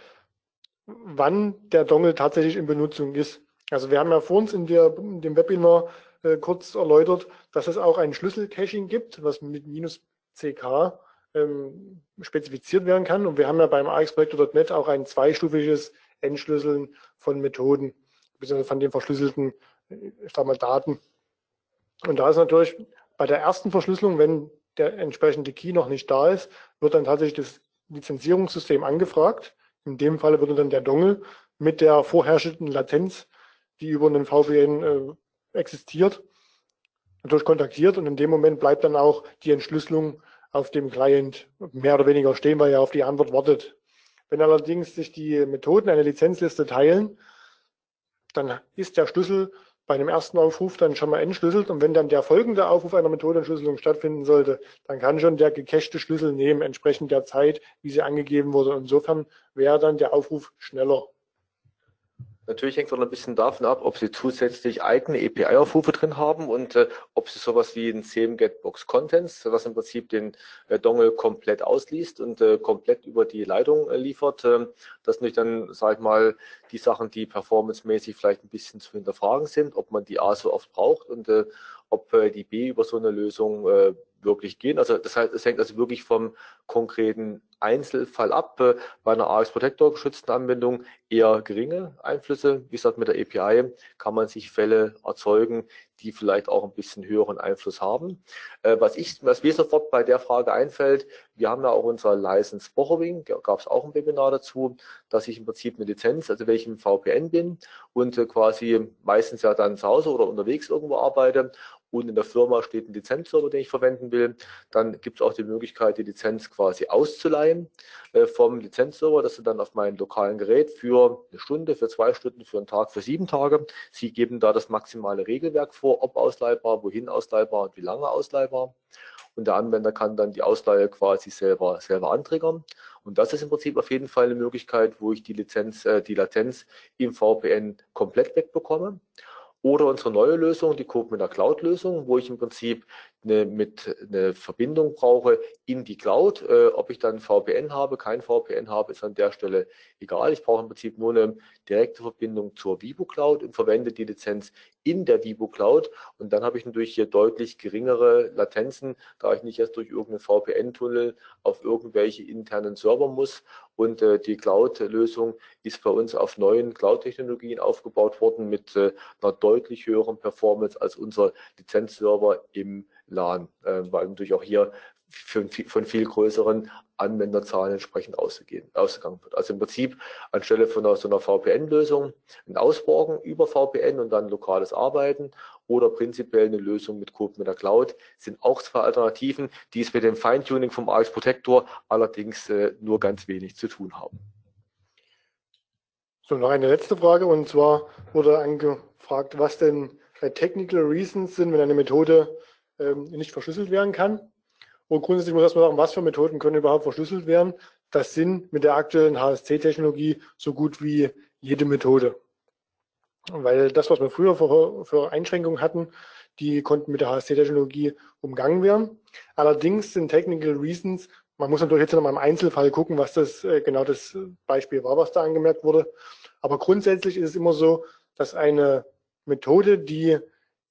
wann der Dongle tatsächlich in Benutzung ist. Also wir haben ja vor uns in, der, in dem Webinar äh, kurz erläutert, dass es auch ein Schlüssel-Caching gibt, was mit minus CK ähm, spezifiziert werden kann. Und wir haben ja beim AXprojektor.net auch ein zweistufiges Entschlüsseln von Methoden, beziehungsweise von den verschlüsselten ich sag mal, Daten. Und da ist natürlich bei der ersten Verschlüsselung, wenn der entsprechende Key noch nicht da ist, wird dann tatsächlich das Lizenzierungssystem angefragt. In dem Falle würde dann der Dongle mit der vorherrschenden Latenz, die über einen VPN äh, existiert, natürlich kontaktiert und in dem Moment bleibt dann auch die Entschlüsselung auf dem Client mehr oder weniger stehen, weil er auf die Antwort wartet. Wenn allerdings sich die Methoden eine Lizenzliste teilen, dann ist der Schlüssel bei einem ersten Aufruf dann schon mal entschlüsselt und wenn dann der folgende Aufruf einer Methodenentschlüsselung stattfinden sollte, dann kann schon der gecachte Schlüssel nehmen, entsprechend der Zeit, wie sie angegeben wurde. Insofern wäre dann der Aufruf schneller. Natürlich hängt es auch ein bisschen davon ab, ob Sie zusätzlich eigene API-Aufrufe drin haben und äh, ob Sie sowas wie ein CM-Get Box Contents, was im Prinzip den äh, Dongle komplett ausliest und äh, komplett über die Leitung äh, liefert. Äh, das sind dann, sage ich mal, die Sachen, die performancemäßig vielleicht ein bisschen zu hinterfragen sind, ob man die A so oft braucht und äh, ob äh, die B über so eine Lösung wirklich gehen. Also das heißt, es hängt also wirklich vom konkreten Einzelfall ab. Äh, bei einer AX Protector geschützten Anwendung eher geringe Einflüsse. Wie gesagt, mit der API kann man sich Fälle erzeugen, die vielleicht auch ein bisschen höheren Einfluss haben. Äh, was ich, was mir sofort bei der Frage einfällt, wir haben ja auch unser License Borrowing, gab es auch ein Webinar dazu, dass ich im Prinzip eine Lizenz, also welchem VPN bin und äh, quasi meistens ja dann zu Hause oder unterwegs irgendwo arbeite und in der Firma steht ein Lizenzserver, den ich verwenden will, dann gibt es auch die Möglichkeit, die Lizenz quasi auszuleihen äh, vom Lizenzserver, dass du dann auf meinem lokalen Gerät für eine Stunde, für zwei Stunden, für einen Tag, für sieben Tage, sie geben da das maximale Regelwerk vor, ob ausleihbar, wohin ausleihbar und wie lange ausleihbar. Und der Anwender kann dann die Ausleihe quasi selber, selber antriggern. Und das ist im Prinzip auf jeden Fall eine Möglichkeit, wo ich die Lizenz, äh, die Latenz im VPN komplett wegbekomme. Oder unsere neue Lösung, die Coop mit der Cloud-Lösung, wo ich im Prinzip eine, mit eine Verbindung brauche in die Cloud. Äh, ob ich dann VPN habe, kein VPN habe, ist an der Stelle egal. Ich brauche im Prinzip nur eine direkte Verbindung zur Vivo Cloud und verwende die Lizenz in der Vivo Cloud. Und dann habe ich natürlich hier deutlich geringere Latenzen, da ich nicht erst durch irgendeinen VPN-Tunnel auf irgendwelche internen Server muss. Und äh, die Cloud-Lösung ist bei uns auf neuen Cloud-Technologien aufgebaut worden mit äh, einer deutlich höheren Performance als unser Lizenzserver im LAN, äh, weil natürlich auch hier für, von viel größeren Anwenderzahlen entsprechend ausgegangen wird. Also im Prinzip anstelle von so einer VPN-Lösung ein Ausborgen über VPN und dann lokales Arbeiten oder prinzipiell eine Lösung mit Code mit der Cloud sind auch zwei Alternativen, die es mit dem Feintuning vom AX Protector allerdings äh, nur ganz wenig zu tun haben. So, noch eine letzte Frage und zwar wurde angefragt, was denn Technical Reasons sind, wenn eine Methode ähm, nicht verschlüsselt werden kann. Und grundsätzlich muss man sagen, was für Methoden können überhaupt verschlüsselt werden. Das sind mit der aktuellen HSC-Technologie so gut wie jede Methode. Weil das, was wir früher für, für Einschränkungen hatten, die konnten mit der HSC-Technologie umgangen werden. Allerdings sind Technical Reasons, man muss natürlich jetzt noch mal im Einzelfall gucken, was das äh, genau das Beispiel war, was da angemerkt wurde. Aber grundsätzlich ist es immer so, dass eine Methode, die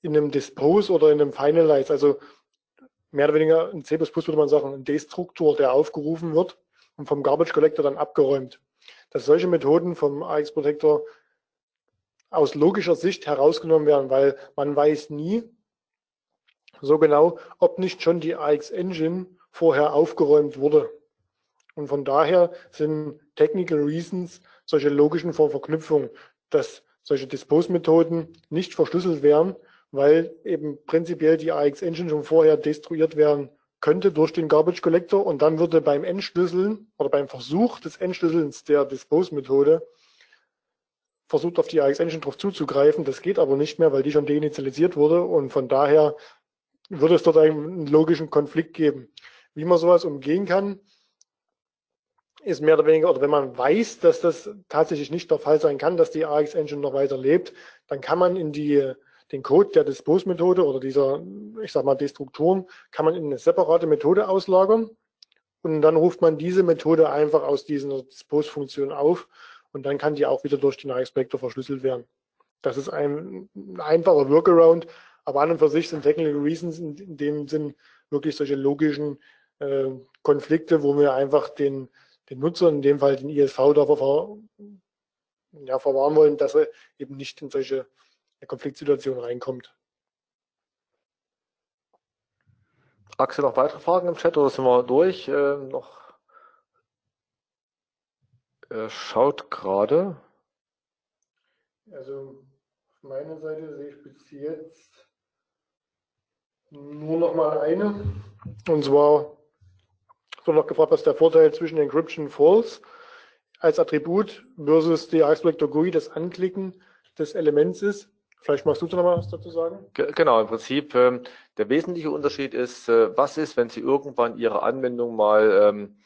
in einem Dispose oder in einem Finalize, also mehr oder weniger in C++ würde man sagen, ein Destruktor, der aufgerufen wird und vom Garbage Collector dann abgeräumt. Dass solche Methoden vom AX Protector aus logischer Sicht herausgenommen werden, weil man weiß nie so genau, ob nicht schon die AX Engine vorher aufgeräumt wurde. Und von daher sind Technical Reasons solche logischen Verknüpfungen, dass solche Dispose-Methoden nicht verschlüsselt werden, weil eben prinzipiell die AX Engine schon vorher destruiert werden könnte durch den Garbage Collector und dann würde beim Entschlüsseln oder beim Versuch des Entschlüsselns der Dispose-Methode versucht auf die AX Engine drauf zuzugreifen. Das geht aber nicht mehr, weil die schon deinitialisiert wurde und von daher würde es dort einen logischen Konflikt geben. Wie man sowas umgehen kann, ist mehr oder weniger, oder wenn man weiß, dass das tatsächlich nicht der Fall sein kann, dass die AX Engine noch weiter lebt, dann kann man in die den Code der Dispose-Methode oder dieser, ich sag mal, Destruktoren kann man in eine separate Methode auslagern. Und dann ruft man diese Methode einfach aus dieser Dispose-Funktion auf. Und dann kann die auch wieder durch den Inspector verschlüsselt werden. Das ist ein, ein einfacher Workaround, aber an und für sich sind Technical Reasons in, in dem Sinn wirklich solche logischen äh, Konflikte, wo wir einfach den, den Nutzer, in dem Fall den ISV, dafür ver, ja, verwahren wollen, dass er eben nicht in solche eine Konfliktsituation reinkommt. Axel, noch weitere Fragen im Chat oder sind wir durch? Äh, noch er schaut gerade. Also auf meiner Seite sehe ich bis jetzt nur noch mal eine. Und zwar wird noch gefragt, was der Vorteil zwischen Encryption False als Attribut versus die Vector GUI, das Anklicken des Elements ist. Vielleicht magst du noch mal was dazu sagen? Genau, im Prinzip ähm, der wesentliche Unterschied ist, äh, was ist, wenn Sie irgendwann Ihre Anwendung mal ähm,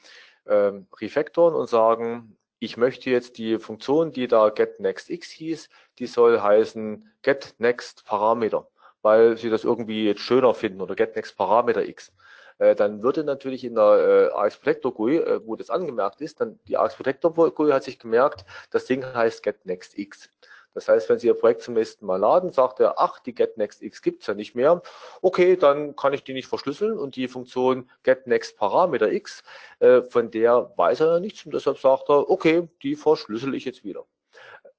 ähm, refactoren und sagen, ich möchte jetzt die Funktion, die da getNextX hieß, die soll heißen getNextParameter, weil Sie das irgendwie jetzt schöner finden oder getNextParameterX. Äh, dann würde natürlich in der äh, AX Protector GUI, äh, wo das angemerkt ist, dann die AX Protector GUI hat sich gemerkt, das Ding heißt getNextX. Das heißt, wenn Sie Ihr Projekt zum nächsten Mal laden, sagt er, ach, die getNextX gibt es ja nicht mehr. Okay, dann kann ich die nicht verschlüsseln und die Funktion getNextParameterX, äh, von der weiß er ja nichts und deshalb sagt er, okay, die verschlüssel ich jetzt wieder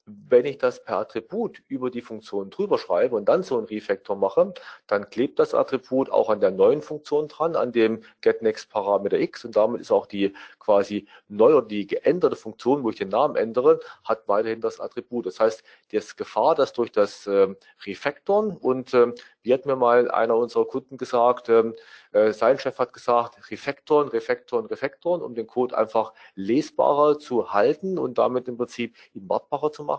wenn ich das per Attribut über die Funktion drüber schreibe und dann so einen Refactor mache, dann klebt das Attribut auch an der neuen Funktion dran, an dem getNextParameter x und damit ist auch die quasi neu oder die geänderte Funktion, wo ich den Namen ändere, hat weiterhin das Attribut. Das heißt, die Gefahr, dass durch das ähm, Refactoren und ähm, wie hat mir mal einer unserer Kunden gesagt, ähm, äh, sein Chef hat gesagt, Refactoren, Refactoren, Refactoren, um den Code einfach lesbarer zu halten und damit im Prinzip ihn wartbarer zu machen.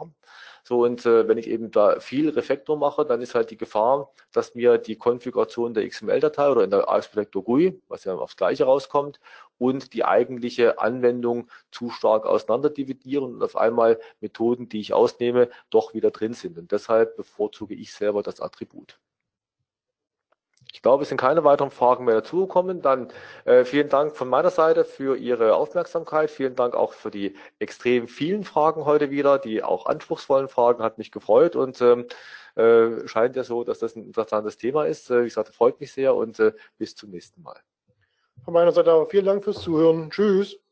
So, und äh, wenn ich eben da viel Refactor mache, dann ist halt die Gefahr, dass mir die Konfiguration der XML-Datei oder in der AX Protector GUI, was ja aufs Gleiche rauskommt, und die eigentliche Anwendung zu stark auseinander dividieren und auf einmal Methoden, die ich ausnehme, doch wieder drin sind. Und deshalb bevorzuge ich selber das Attribut. Ich glaube, es sind keine weiteren Fragen mehr dazugekommen. Dann äh, vielen Dank von meiner Seite für Ihre Aufmerksamkeit. Vielen Dank auch für die extrem vielen Fragen heute wieder. Die auch anspruchsvollen Fragen hat mich gefreut und ähm, äh, scheint ja so, dass das ein interessantes Thema ist. Äh, wie gesagt, freut mich sehr und äh, bis zum nächsten Mal. Von meiner Seite auch vielen Dank fürs Zuhören. Tschüss.